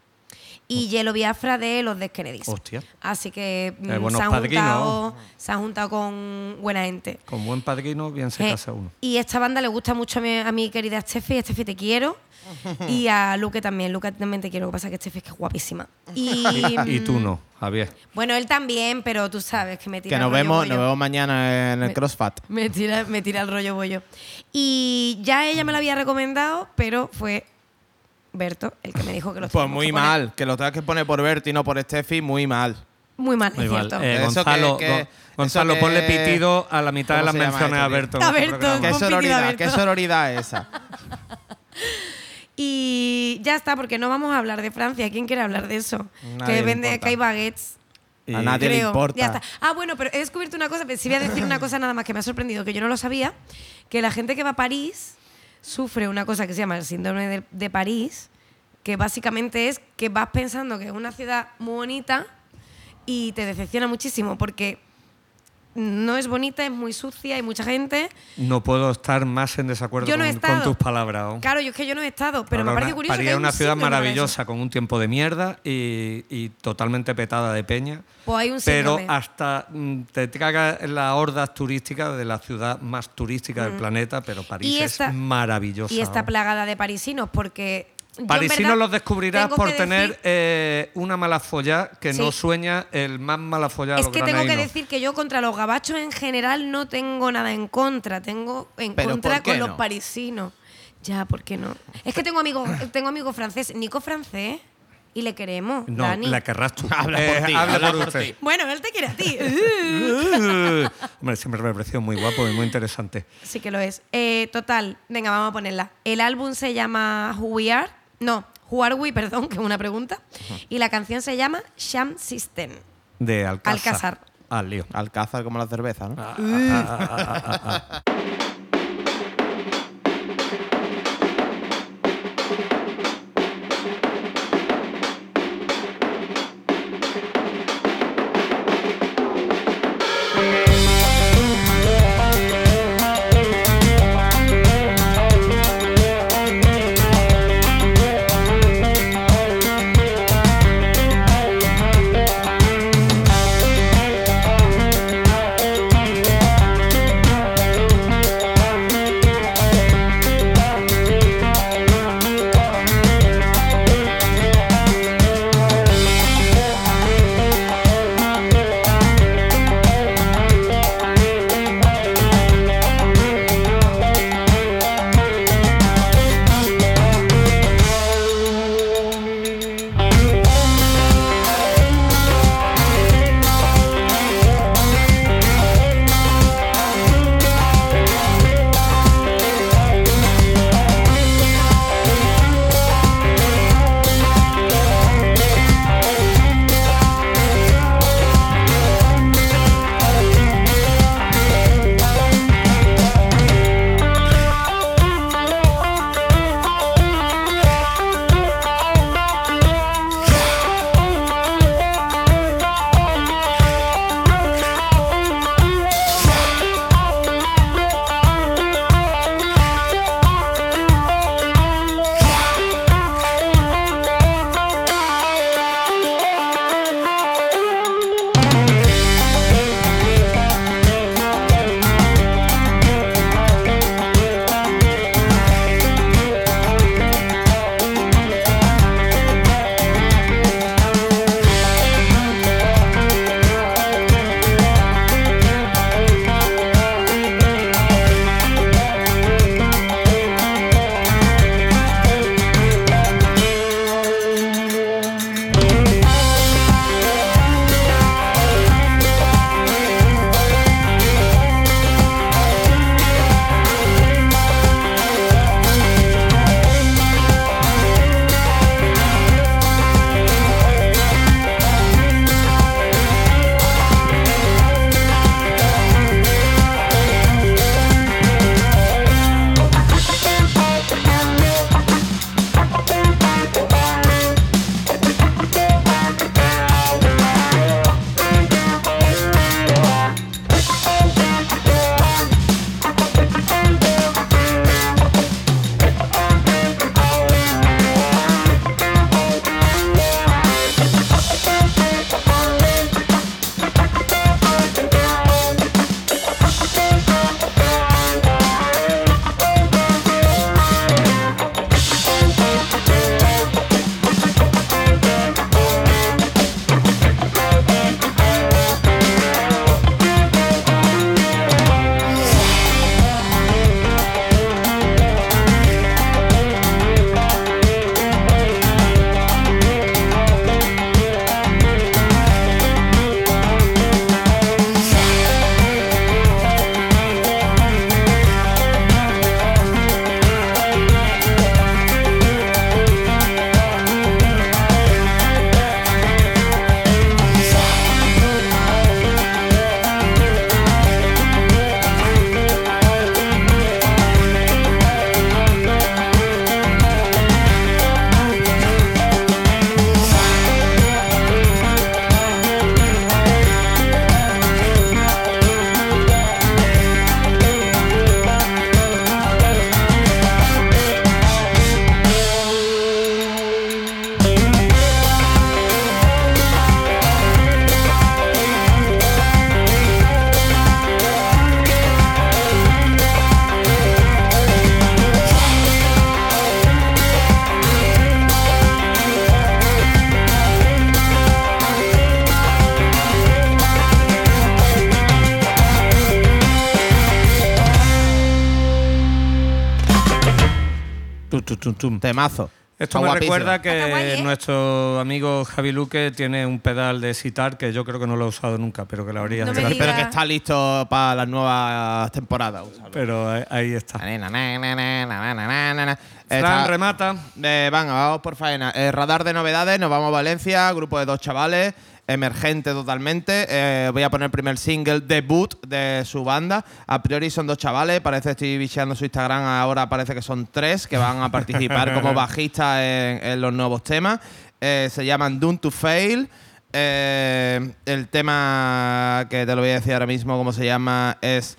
y Yellow Biafra de los Kennedys. Hostia. Así que mm, Eh, buenos se, han juntado, se han juntado con buena gente. Con buen padrino, bien se Eh, casa uno. y esta banda le gusta mucho a mi, a mi querida Steffi. Steffi, te quiero. y a Luque también. Luque también te quiero. Lo que pasa es que Steffi es que es guapísima. Y, Y, y tú no, Javier. Bueno, él también, pero tú sabes que me tira Que nos el rollo vemos, bollo. nos vemos mañana en el Me- CrossFat. Me tira, me tira el rollo bollo. Y ya ella me lo había recomendado, pero fue Berto el que me dijo que lo Pues muy que poner. mal. Que lo tengas que poner por Berti y no por Steffi, muy mal. Muy mal, Muy es mal. cierto. Eh, Eso Gonzalo, que- que- Gon- Gonzalo eso ponle que- pitido a la mitad de ¿Cómo las menciones a tío? Berto. A este Berto. ¿Qué sororidad? Berto. ¿Qué sororidad es esa? Y ya está, porque no vamos a hablar de Francia. ¿Quién quiere hablar de eso? Nadie que vende que hay baguettes. A nadie le importa. Ya está. Ah, bueno, pero he descubierto una cosa, pero sí voy a decir una cosa nada más que me ha sorprendido, que yo no lo sabía, que la gente que va a París sufre una cosa que se llama el síndrome de, París, que básicamente es que vas pensando que es una ciudad muy bonita y te decepciona muchísimo porque no es bonita, es muy sucia, hay mucha gente. No puedo estar más en desacuerdo Yo no he con, tus palabras. ¿no? Claro, yo es que yo no he estado, pero me parece una- curioso. París que es una un ciudad maravillosa con un tiempo de mierda y, y totalmente petada de peña. Pues hay un Pero síndrome. hasta mm, te cagas en las hordas turísticas de la ciudad más turística del Mm. planeta, pero París esta- es maravillosa. Y está ¿no? plagada de parisinos, porque. Parisinos los descubrirás por tener decir- eh, una mala follá que no sueña el más mala follá Es que tengo que decir que yo contra los gabachos en general no tengo nada en contra. Tengo en ¿Pero contra con los no? parisinos. Ya, ¿por qué no? Es que tengo amigos, tengo amigos franceses. Nico francés y le queremos. No, Dani. la querrás tú. Habla por ti, habla habla por por usted. ti. Bueno, él te quiere a ti. Hombre, siempre me ha parecido muy guapo y muy interesante. sí que lo es. Eh, total, venga, vamos a ponerla. El álbum se llama Who We Are. No, Who Are We, perdón, que es una pregunta. Y la canción se llama Sham System. De Alcázar. Alcázar. Al lío. Alcázar como la cerveza, ¿no? Ah, ah, ah, Temazo. Esto Está me guapísimo. recuerda que ¿eh? nuestro amigo Javi Luque tiene un pedal de sitar que yo creo que no lo he usado nunca, pero que lo habría No pero. Pero que está listo para las nuevas temporadas. úsalo. pero ahí-. Está- Fran remata. Eh, venga, vamos por faena. Eh, radar de novedades, nos vamos a Valencia, grupo de dos chavales, emergente totalmente. Eh, voy a poner el primer single, debut de su banda. A priori son dos chavales, parece estoy bicheando su Instagram, ahora parece que son tres que van a participar como bajistas en, en los nuevos temas. Eh, se llaman Doom to Fail. Eh, el tema que te lo voy a decir ahora mismo, cómo se llama, es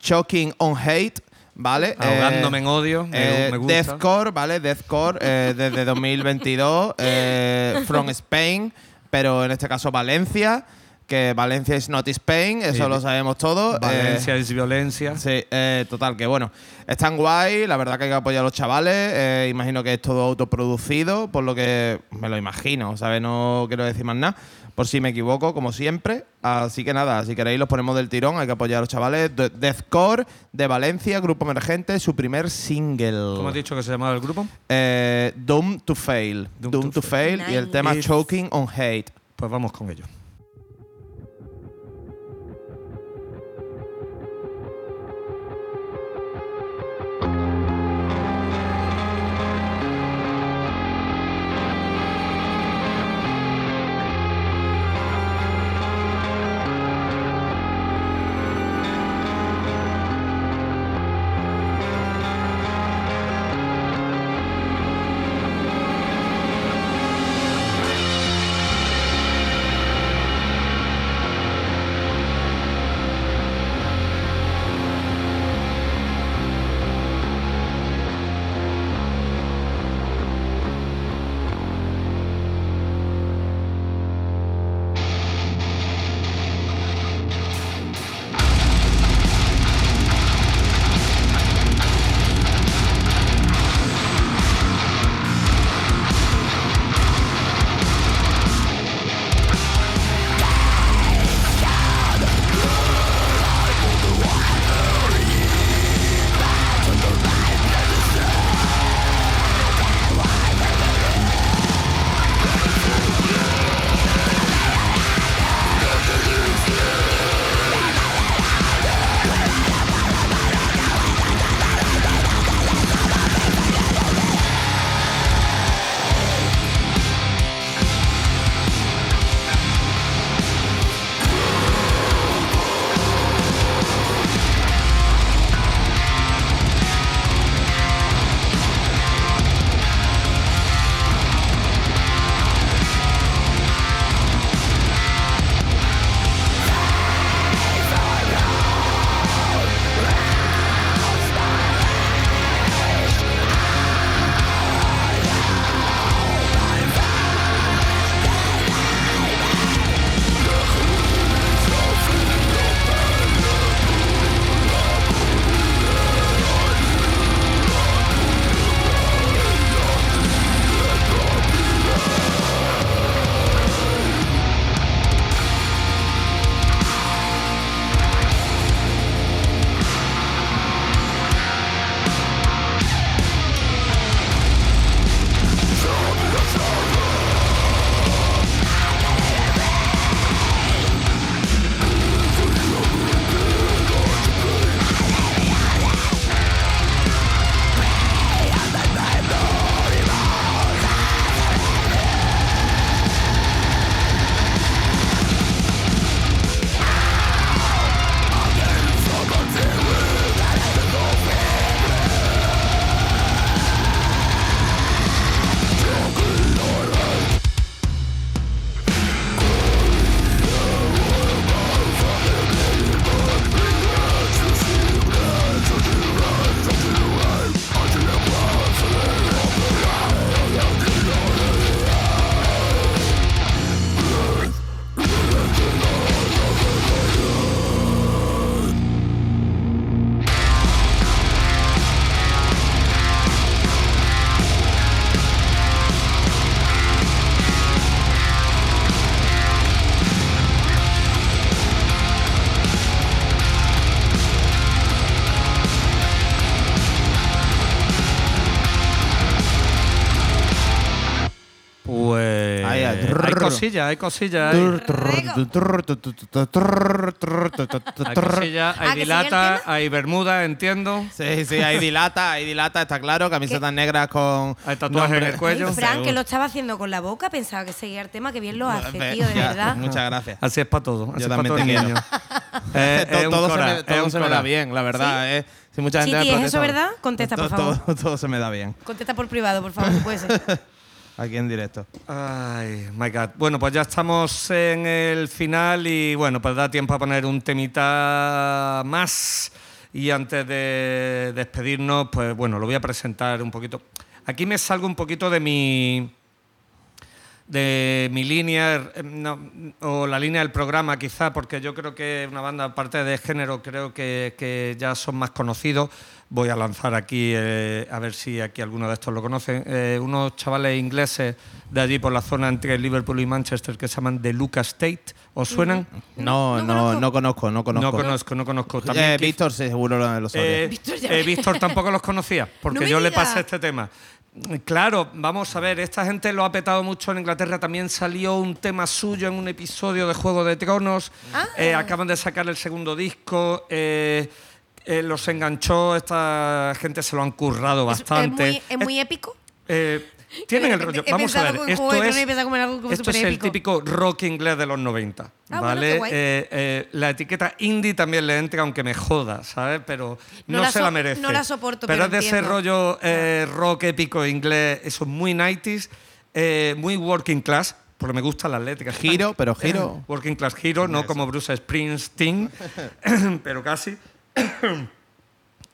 Choking on Hate. ¿Vale? Ahogándome Eh, en odio, me, eh, me gusta. Deathcore, ¿vale? Deathcore eh, desde 2022, eh, from Spain, pero en este caso Valencia, que Valencia is not Spain, eso Sí. lo sabemos todos. Valencia Eh, es violencia. Sí, eh, total, que bueno, están guay, la verdad que hay que apoyar a los chavales, eh, imagino que es todo autoproducido, por lo que me lo imagino, ¿sabes? No quiero decir más nada, por si me equivoco, como siempre. Así que nada, si queréis los ponemos del tirón, hay que apoyar a los chavales. De- Deathcore de Valencia, grupo emergente, su primer single. ¿Cómo has dicho que se llamaba el grupo? Eh, Doom to Fail. Doom Doom, to to, Fail. Y el tema Choking on Hate. Pues vamos con ello. Cosillas, hay cosillas. Hay, hay cosillas, hay Ah, dilata, hay bermuda, entiendo. Sí, sí, hay dilata, hay dilata, está claro. Camisetas negras con. Hay tatuajes en el cuello. Fran, que lo estaba haciendo con la boca, pensaba que seguía el tema, que bien lo hace, tío, de verdad. Muchas gracias. Así es para todo. Así Yo es para también todo te quiero. Eh, todo se me, da bien, la verdad. eh. Si mucha gente ¿es eso verdad? Contesta, por favor. Todo, todo se me da bien. Contesta por privado, por favor, si puede ser. Aquí en directo. Ay, my God. Bueno, pues ya estamos en el final y bueno, pues da tiempo a poner un temita más. Y antes de despedirnos, pues bueno, lo voy a presentar un poquito. Aquí me salgo un poquito de mi de mi línea o la línea del programa quizá porque yo creo que una banda aparte de género creo que, que ya son más conocidos voy a lanzar aquí eh, a ver si aquí alguno de estos lo conocen eh, unos chavales ingleses de allí por la zona entre Liverpool y Manchester que se llaman The Lucas State ¿os suenan? No, no, no conozco, no conozco. no conozco no conozco Eh, También quiz- Víctor sí, seguro lo, sabe. eh, Víctor ya- eh, Víctor tampoco los conocía, porque No yo le pasé este tema. Claro, vamos a ver, esta gente lo ha petado mucho en Inglaterra. También salió un tema suyo en un episodio de Juego de Tronos. Ah. Eh, acaban de sacar el segundo disco. eh, eh, los enganchó, esta gente se lo han currado Es- bastante. Es, muy, es muy épico. Eh, tienen el He- rollo. he Vamos a ver, esto es, esto es el típico rock inglés de los 90. Ah, bueno, ¿vale? qué guay. Eh, eh, la etiqueta indie también le entra, aunque me joda, ¿sabes? Pero No no, la se so- la merece. no la soporto, Pero, pero es de ese entiendo. rollo eh, rock épico inglés, eso muy 90s, eh, muy working class. Porque me gusta la atlética. Giro, pero giro. Working Class Hero, no como Bruce Springsteen, pero casi.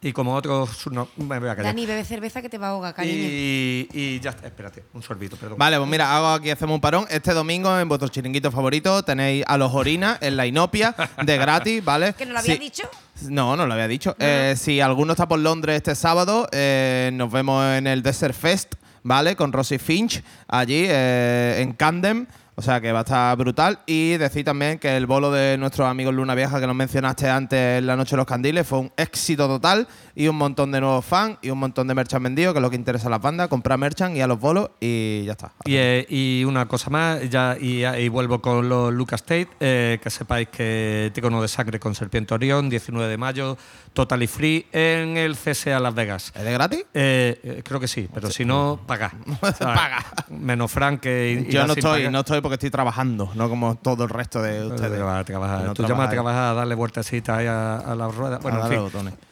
y como otros. No, me voy a callar. Dani, bebe cerveza que te va a ahogar, cariño. Y, y ya está, espérate, un sorbito, perdón. Vale, pues mira, hago aquí, hacemos un parón. Este domingo en vuestro chiringuito favorito tenéis a los Orina en la Inopia, de gratis, ¿vale? ¿Que no lo habías Sí. dicho? No, no lo había dicho. Eh, si alguno está por Londres este sábado, eh, nos vemos en el Desert Fest, ¿vale? Con Rosy Finch, allí eh, en Camden. O sea que va a estar brutal. Y decir también que el bolo de nuestros amigos Luna Vieja que nos mencionaste antes en la Noche de los Candiles fue un éxito total. Y un montón de nuevos fans y un montón de merchan vendidos, que es lo que interesa a las bandas. Comprar merchan y a los bolos y ya está. Y, eh, y una cosa más, ya y, y vuelvo con los Lucas Tate, eh, que sepáis que Ticono de Sangre con Serpiente Orión, 19 de mayo, totally free en el CSA Las Vegas. ¿Es de gratis? Eh, eh, creo que sí, pero si no, paga. Paga. Menos Frank que Yo no estoy, pagar. no estoy porque estoy trabajando, no como todo el resto de ustedes. No Tú llamas a trabajar a darle vueltecitas ahí a, a las ruedas. Bueno, A en fin.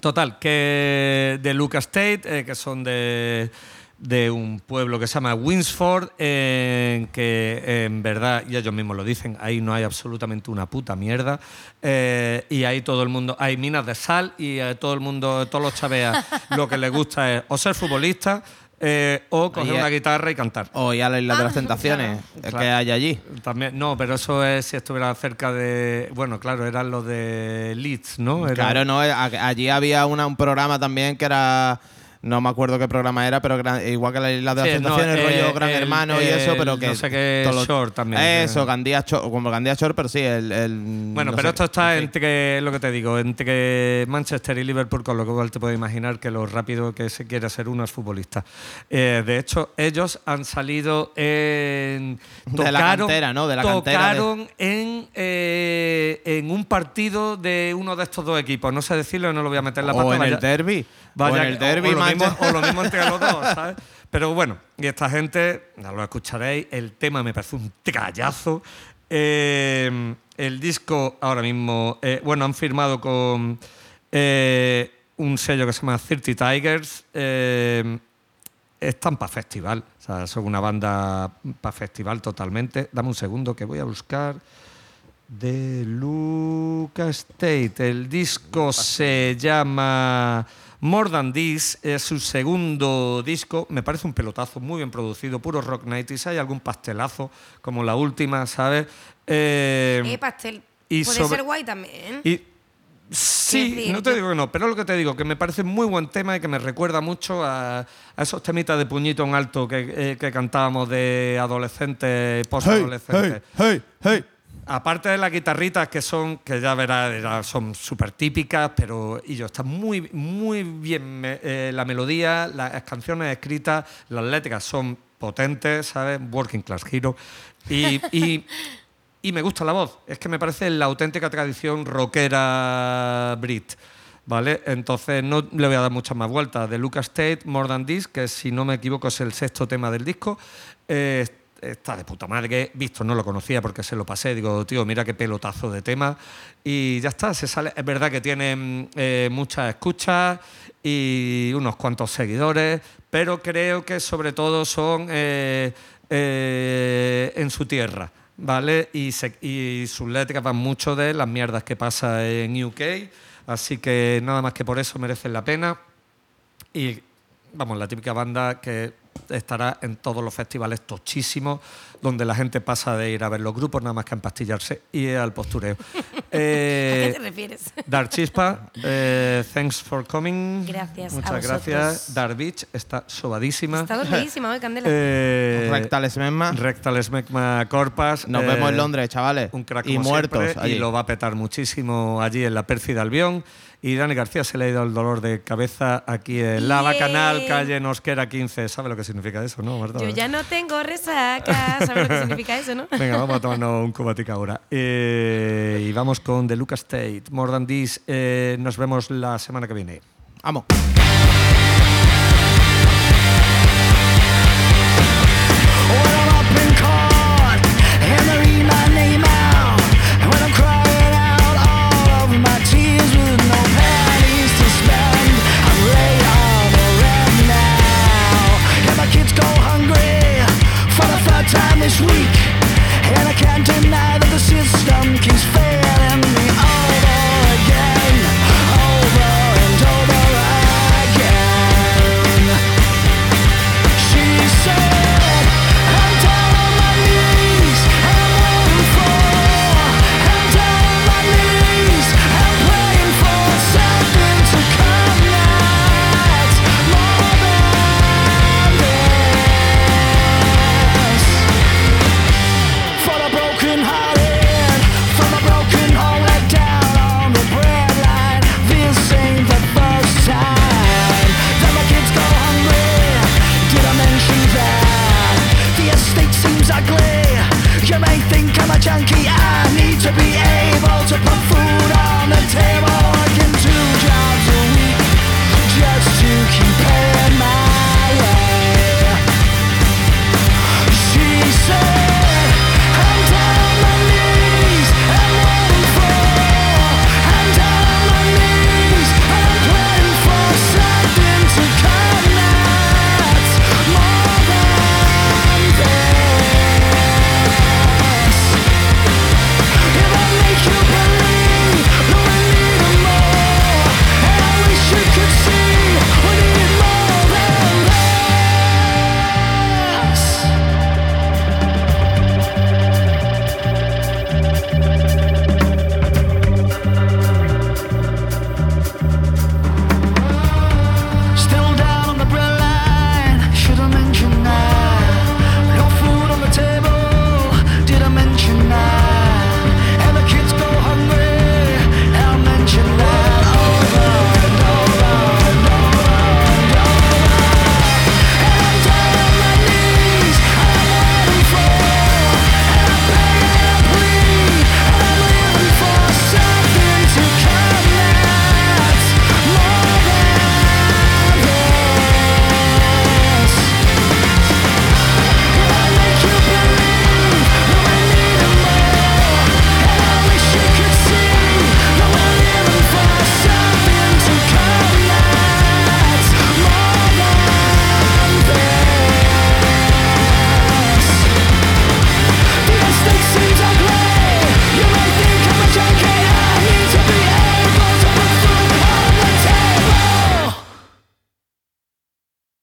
Total, que de Lucas State, eh, que son de, de un pueblo que se llama Winsford, en que en verdad, y ellos mismos lo dicen, ahí no hay absolutamente una puta mierda. eh, y ahí todo el mundo, hay minas de sal y eh, todo el mundo, todos los chaveas, lo que les gusta es o ser futbolista eh, o coger Ahí una es- guitarra y cantar. O ya la isla de las Ah, tentaciones, Claro. que hay allí. También, no, pero eso es si estuviera cerca de. Bueno, claro, eran los de Leeds, ¿no? Era- Claro, no, eh, a- allí había una- un programa también que era. No me acuerdo qué programa era, pero gran- igual que la Isla de las Sí, no, Tentaciones, eh, rollo Gran el- Hermano y eso, el pero que. no sé qué Shore también, Eso. Gandía Shore, como Gandía Shore, pero sí, el. el- Bueno, no pero sé, esto está entre, lo que te digo, entre Manchester y Liverpool, con lo cual te puedes imaginar que lo rápido que se quiere ser uno es futbolista. Eh, de hecho, ellos han salido en... De la cantera, ¿no? De la cantera de- Tocaron en, eh, en un partido de uno de estos dos equipos. No sé decirlo, no lo voy a meter en la pata. O en el derby. Vaya, o en el derby, o, mismo, o lo mismo entre los dos, ¿sabes? Pero bueno, y esta gente, ya lo escucharéis, el tema me parece un trallazo. Eh, el disco ahora mismo, eh, bueno, han firmado con eh, un sello que se llama 30 Tigers. están para festival, o sea, son una banda para festival totalmente. Dame un segundo que voy a buscar. De Lucas State. El disco se llama More Than This. Es su segundo disco. Me parece un pelotazo, muy bien producido, puro rock 90s. Hay algún pastelazo, como la última, ¿sabes? Eh, Eh, pastel. y Puede sobre- ser guay también. y sí, decir, no te yo- digo que no, pero lo que te digo, que me parece muy buen tema y que me recuerda mucho a, a esos temitas de puñito en alto que, eh, que cantábamos de adolescentes, post-adolescentes. hey, hey. Aparte de las guitarritas que son, que ya verás, son súper típicas, pero y yo, está muy, muy bien eh, la melodía, las canciones escritas, las letras son potente, ¿sabes? Working Class Hero. Y, y- y me gusta la voz. Es que me parece la auténtica tradición rockera brit. ¿Vale? Entonces no le voy a dar muchas más vueltas. De Lucas Tate, More Than This, que si no me equivoco es el sexto tema del disco. Eh, está de puta madre. Visto no lo conocía porque se lo pasé. Digo, tío, mira qué pelotazo de tema. Y ya está, se sale. Es verdad que tienen eh, muchas escuchas y unos cuantos seguidores, pero creo que sobre todo son eh, eh, en su tierra. ¿Vale? Y sus letras van mucho de las mierdas que pasa en UK. Así que nada más que por eso merecen la pena. Y vamos, la típica banda que estará en todos los festivales tochísimos, donde la gente pasa de ir a ver los grupos nada más que a empastillarse y al postureo. ¿A Eh, qué te refieres? Dar Chispa, eh, thanks for coming. Gracias a Muchas vosotros. gracias. Dar Beach está sobadísima. Está dormidísima hoy, Candela. Eh, Rectal Smegma. Rectal Smegma Corpas. Nos eh, vemos en Londres, chavales. Un crack y como muertos siempre, allí. Y lo va a petar muchísimo allí en la pérfida Albión. Y Dani García se le ha ido el dolor de cabeza aquí en Lava. Canal, calle Nosquera 15. ¿Sabe lo que significa eso, no, Marta? Yo ya no tengo resaca. ¿Sabes lo que significa eso, no? Venga, vamos a tomarnos un cubatica ahora. Eh, y vamos con The Lucas Tate, More Than This. Eh, nos vemos la semana que viene. Vamos.